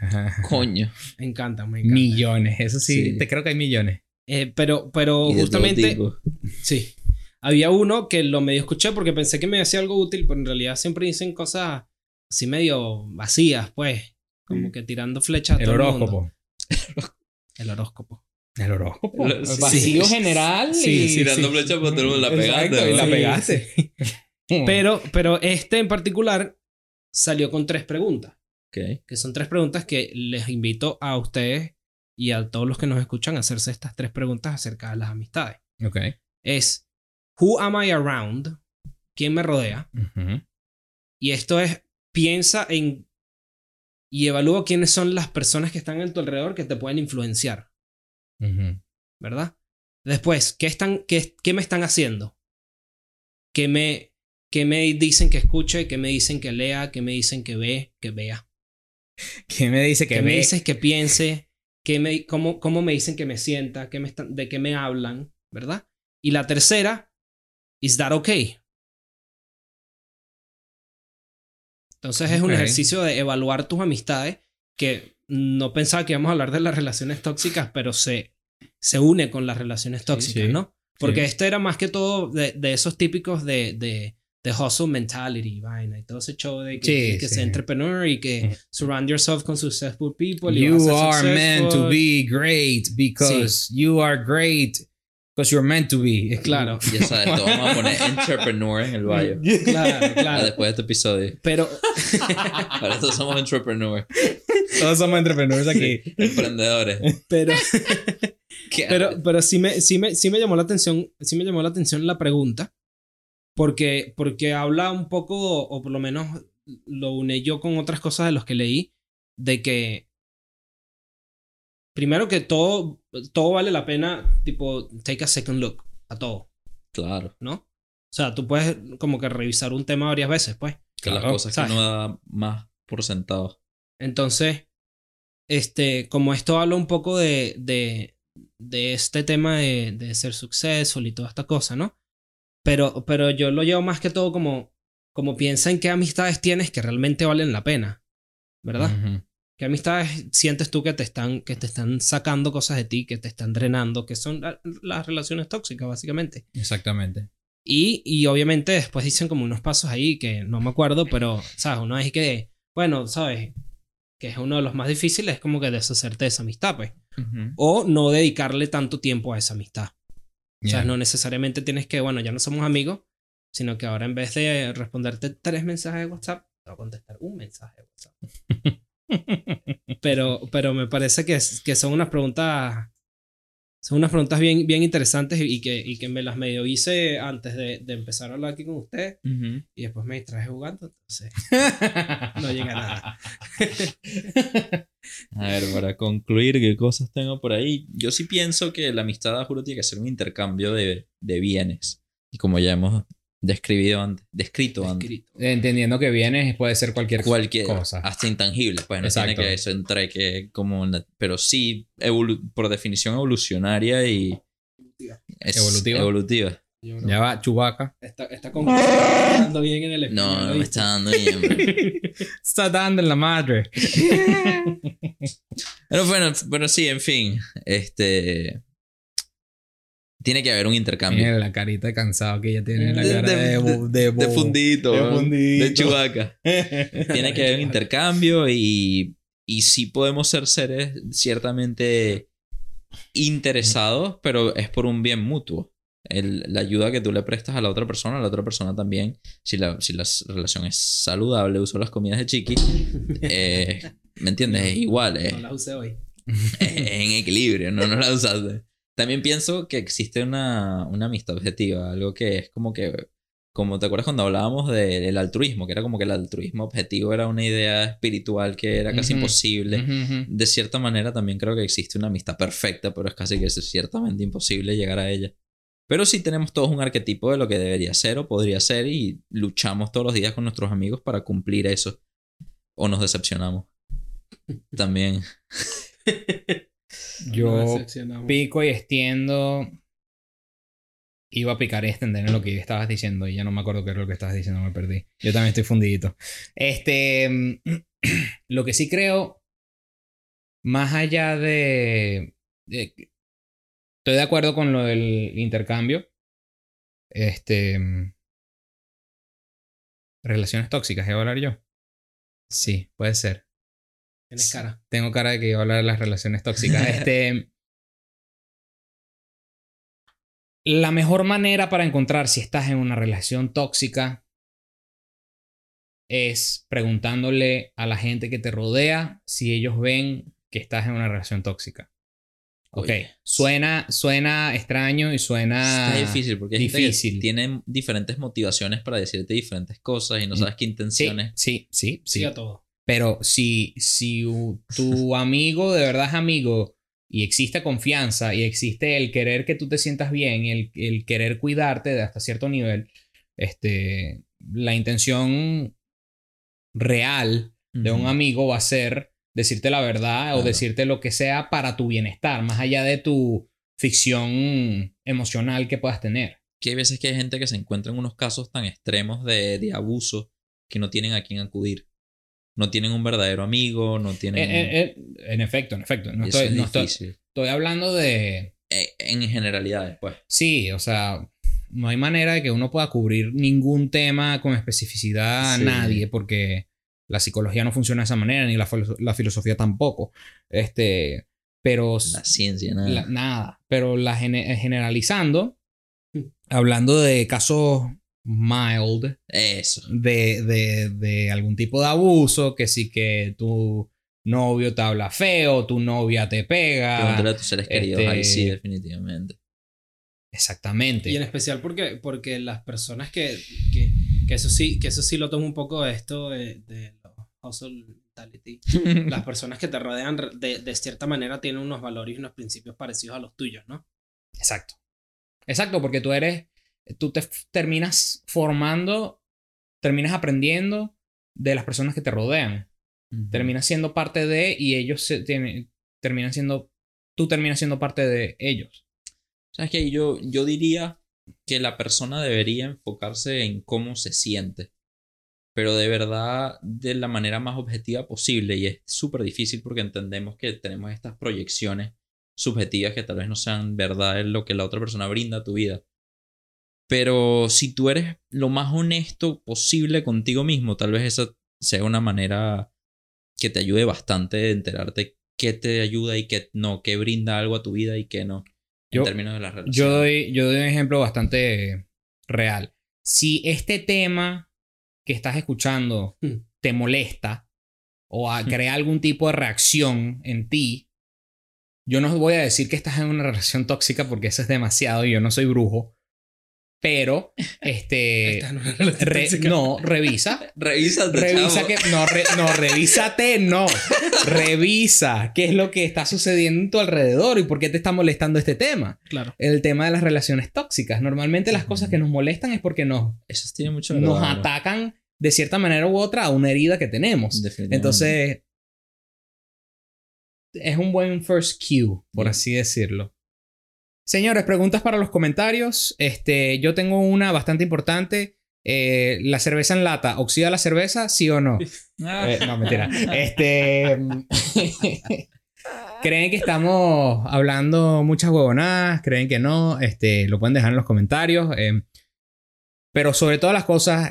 Coño. Me encantan, me encantan. Millones, eso sí, Sí. te creo que hay millones. Eh, pero, pero justamente, sí. Había uno que lo medio escuché porque pensé que me hacía algo útil, pero en realidad siempre dicen cosas así medio vacías, pues. Como que tirando flechas a El todo mundo. horóscopo. El horóscopo. El horóscopo. El-. Vacío Sí. general. Sí, y... sí, flechas por todo la Exacto, pegaste. y la ¿no? Sí, pegaste. <laughs> Pero, pero este en particular salió con tres preguntas. Ok. que son tres preguntas que les invito a ustedes y a todos los que nos escuchan a hacerse estas tres preguntas acerca de las amistades. Ok. Es, ¿Who am I around? ¿Quién me rodea? Y esto es, piensa en y evalúa quiénes son las personas que están en tu alrededor que te pueden influenciar, ¿verdad? Después, ¿qué, están, qué, qué me están haciendo? ¿Qué me, ¿Qué me dicen que escuche? ¿Qué me dicen que lea? ¿Qué me dicen que ve? Que vea. <laughs> ¿Quién me dice que ¿Qué me dices que piense? ¿Qué me, cómo, ¿Cómo me dicen que me sienta? ¿Qué me están, ¿De qué me hablan? ¿Verdad? Y la tercera, ¿is that okay? Entonces es un ejercicio de evaluar tus amistades que no pensaba que íbamos a hablar de las relaciones tóxicas, pero se, se une con las relaciones tóxicas, sí. ¿no? Porque Sí. este era más que todo de, de esos típicos de, de, de hustle mentality, vaina, y todo ese show de que, que, sea entrepreneur y que surround yourself con successful people. You are meant to be great because you are great Because you're meant to be. Claro. <laughs> Ya sabes, te vamos a poner entrepreneur en el bio. <laughs> Claro, Ah, claro. Después de este episodio. Pero, <laughs> Ahora todos somos entrepreneur. Todos somos entrepreneurs aquí. Emprendedores. pero, ¿Qué pero, pero sí me, sí me, sí me llamó la atención, sí me llamó la atención la pregunta. Porque, porque habla un poco, o por lo menos lo uné yo con otras cosas de los que leí, de que primero que todo, todo vale la pena, tipo, take a second look a todo, Claro. ¿no? O sea, tú puedes como que revisar un tema varias veces, pues. Que las Claro, cosas ¿sabes? que uno da más por sentado. Entonces, este, como esto habla un poco de, de, de este tema de, de ser successful y toda esta cosa, ¿no? Pero, pero yo lo llevo más que todo como, como piensa en qué amistades tienes que realmente valen la pena, ¿verdad? Ujú. ¿Qué amistades sientes tú que te están, que te están sacando cosas de ti, que te están drenando, que son la- las relaciones tóxicas, básicamente? Exactamente. Y, y obviamente después dicen como unos pasos ahí que no me acuerdo, pero, ¿sabes? Uno es que, bueno, ¿sabes? Que es uno de los más difíciles, es como que deshacerte de esa amistad, pues. O no dedicarle tanto tiempo a esa amistad. O sea, Yeah. no necesariamente tienes que, bueno, ya no somos amigos, sino que ahora en vez de responderte tres mensajes de WhatsApp, te voy a contestar un mensaje de WhatsApp. <laughs> Pero, pero me parece que, que son unas preguntas. Son unas preguntas bien, bien interesantes y que, y que me las medio hice antes de, de empezar a hablar aquí con usted y después me distraje jugando, entonces <laughs> no llega nada. A ver, para concluir, ¿qué cosas tengo por ahí? Yo sí pienso que la amistad, juro, tiene que ser un intercambio de, de bienes. Y como ya hemos describido antes, descrito antes. Entendiendo que vienes puede ser cualquier, cualquier cosa. hasta intangible, pues no Exacto. tiene que eso entre que como una- pero sí evolu- por definición evolucionaria y es Evolutiva. evolutiva. Ya va, Chubaca. Está, está como dando bien en el español, No, no me está dando bien. <laughs> Está dando en la madre. <laughs> Pero bueno, pero sí, en fin, este tiene que haber un intercambio. Mira la carita de cansado que ella tiene. La De- cara de- de, bo- de, de bo- fundito, de ¿no? fundito. de chubaca. <laughs> Tiene que haber un intercambio y, y sí podemos ser seres ciertamente interesados, pero es por un bien mutuo. El- la ayuda que tú le prestas a la otra persona, a la otra persona también, si la, si la relación es saludable, uso las comidas de chiqui, <laughs> eh, ¿me entiendes? Es igual, es, No la usé hoy. es en equilibrio, no, no la usaste. También pienso que existe una, una amistad objetiva, algo que es como que, como te acuerdas cuando hablábamos de- del altruismo, que era como que el altruismo objetivo era una idea espiritual que era casi Ujú. imposible. Ujú, ujú. De cierta manera también creo que existe una amistad perfecta, pero es casi que es ciertamente imposible llegar a ella. Pero sí tenemos todos un arquetipo de lo que debería ser o podría ser y luchamos todos los días con nuestros amigos para cumplir eso. O nos decepcionamos. <laughs> También. <laughs> Yo pico y extiendo. Iba a picar y extender en lo que estabas diciendo y ya no me acuerdo qué era lo que estabas diciendo, me perdí. Yo también estoy fundidito. Este, mm, <clears throat> lo que sí creo, más allá de, de- estoy de acuerdo con lo del intercambio. Este, mm, relaciones tóxicas, ¿iba a hablar yo? Sí, puede ser. Tienes cara. Tengo cara de que iba a hablar de las relaciones tóxicas. <laughs> este. La mejor manera para encontrar si estás en una relación tóxica es preguntándole a la gente que te rodea si ellos ven que estás en una relación tóxica. Ok, Oye. suena, suena extraño y suena Está difícil porque difícil. tiene diferentes motivaciones para decirte diferentes cosas y no Mm. sabes qué Sí, intenciones. sí, sí, sí. Sí a todo. Pero si, si tu <laughs> amigo de verdad es amigo y existe confianza y existe el querer que tú te sientas bien, el, el querer cuidarte de hasta cierto nivel, este, la intención real de un amigo va a ser decirte la verdad o decirte lo que sea para tu bienestar, más allá de tu ficción emocional que puedas tener. Que hay veces que hay gente que se encuentra en unos casos tan extremos de, de abuso que no tienen a quién acudir. No tienen un verdadero amigo, no tienen... Eh, eh, eh, en efecto, en efecto. No estoy, es no estoy- estoy hablando de, Eh, en generalidades, pues. Sí, o sea, no hay manera de que uno pueda cubrir ningún tema con especificidad a Sí. nadie, porque la psicología no funciona de esa manera, ni la, la filosofía tampoco. Este, pero La ciencia, nada. la- nada. Pero la gene- generalizando, hablando de casos mild Eso. de, de, de algún tipo de abuso, que sí que tu novio te habla feo, tu novia te pega. A tus seres queridos. este- Ahí sí, definitivamente. Exactamente. Y en especial porque, porque las personas que, que, que eso sí, que eso sí lo tomo un poco de esto de, de los mentality. <laughs> Las personas que te rodean de, de cierta manera tienen unos valores y unos principios parecidos a los tuyos, ¿no? Exacto. Exacto, porque tú eres, tú te terminas formando, terminas aprendiendo de las personas que te rodean. Terminas siendo parte de y ellos se tienen, terminan siendo, tú terminas siendo parte de ellos. ¿Sabes qué? Yo, yo diría que la persona debería enfocarse en cómo se siente. Pero de verdad, de la manera más objetiva posible. Y es súper difícil porque entendemos que tenemos estas proyecciones subjetivas que tal vez no sean verdad en lo que la otra persona brinda a tu vida. Pero si tú eres lo más honesto posible contigo mismo, tal vez esa sea una manera que te ayude bastante de enterarte qué te ayuda y qué no, qué brinda algo a tu vida y qué no. Yo- en términos de las relaciones. Yo doy, yo doy un ejemplo bastante real. Si este tema que estás escuchando Hmm. te molesta o a- Hmm. crea algún tipo de reacción en ti, yo no voy a decir que estás en una relación tóxica porque eso es demasiado y yo no soy brujo. Pero, <laughs> este. Relación re- no, revisa. <laughs> Revisa, Revisa que. No, re- no, revísate, no. Revisa qué es lo que está sucediendo en tu alrededor y por qué te está molestando este tema. Claro. El tema de las relaciones tóxicas. Normalmente las cosas que nos molestan es porque nos, Eso tiene mucho nos verdad, ¿no? atacan de cierta manera u otra a una herida que tenemos. Definitivamente. Entonces, es un buen first cue, por así decirlo. Señores, preguntas para los comentarios. Este, yo tengo una bastante importante. Eh, ¿La cerveza en lata oxida la cerveza? ¿Sí o no? <laughs> Eh, no, mentira. Este. <laughs> ¿Creen que estamos hablando muchas huevonadas? ¿Creen que no? Este, lo pueden dejar en los comentarios. eh, pero sobre todas las cosas,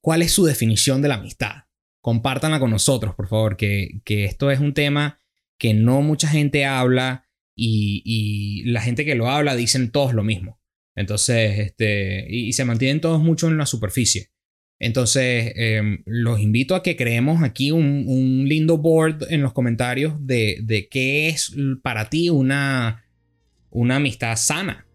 ¿cuál es su definición de la amistad? Compártanla con nosotros, por favor, que, que esto es un tema que no mucha gente habla y, y la gente que lo habla dicen todos lo mismo. Entonces, este, y, y se mantienen todos mucho en la superficie. Entonces, eh, los invito a que creemos aquí un, un lindo board en los comentarios de, de qué es para ti una, una amistad sana.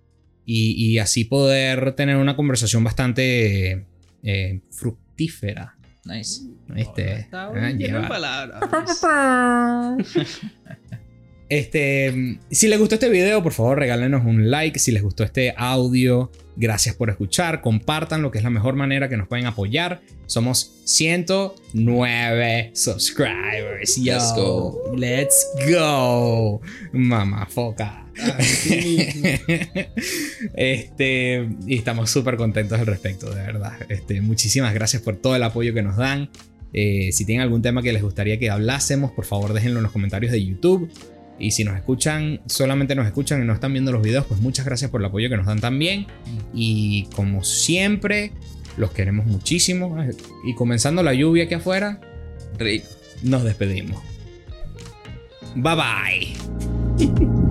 Y, y así poder tener una conversación bastante eh, fructífera. Nice. Está lleno de lleva- palabras. <laughs> <laughs> Este, si les gustó este video, por favor, regálenos un like. Si les gustó este audio, gracias por escuchar. Compartan lo que es la mejor manera que nos pueden apoyar. Somos 109 subscribers. Yo. Let's go. Let's go. Mamá foca. <laughs> este, y estamos súper contentos al respecto, de verdad. Este, muchísimas gracias por todo el apoyo que nos dan. Eh, si tienen algún tema que les gustaría que hablásemos, por favor déjenlo en los comentarios de YouTube. Y si nos escuchan, solamente nos escuchan y no están viendo los videos, pues muchas gracias por el apoyo que nos dan también. Y como siempre, los queremos muchísimo. Y comenzando la lluvia aquí afuera, nos despedimos. Bye bye. <laughs>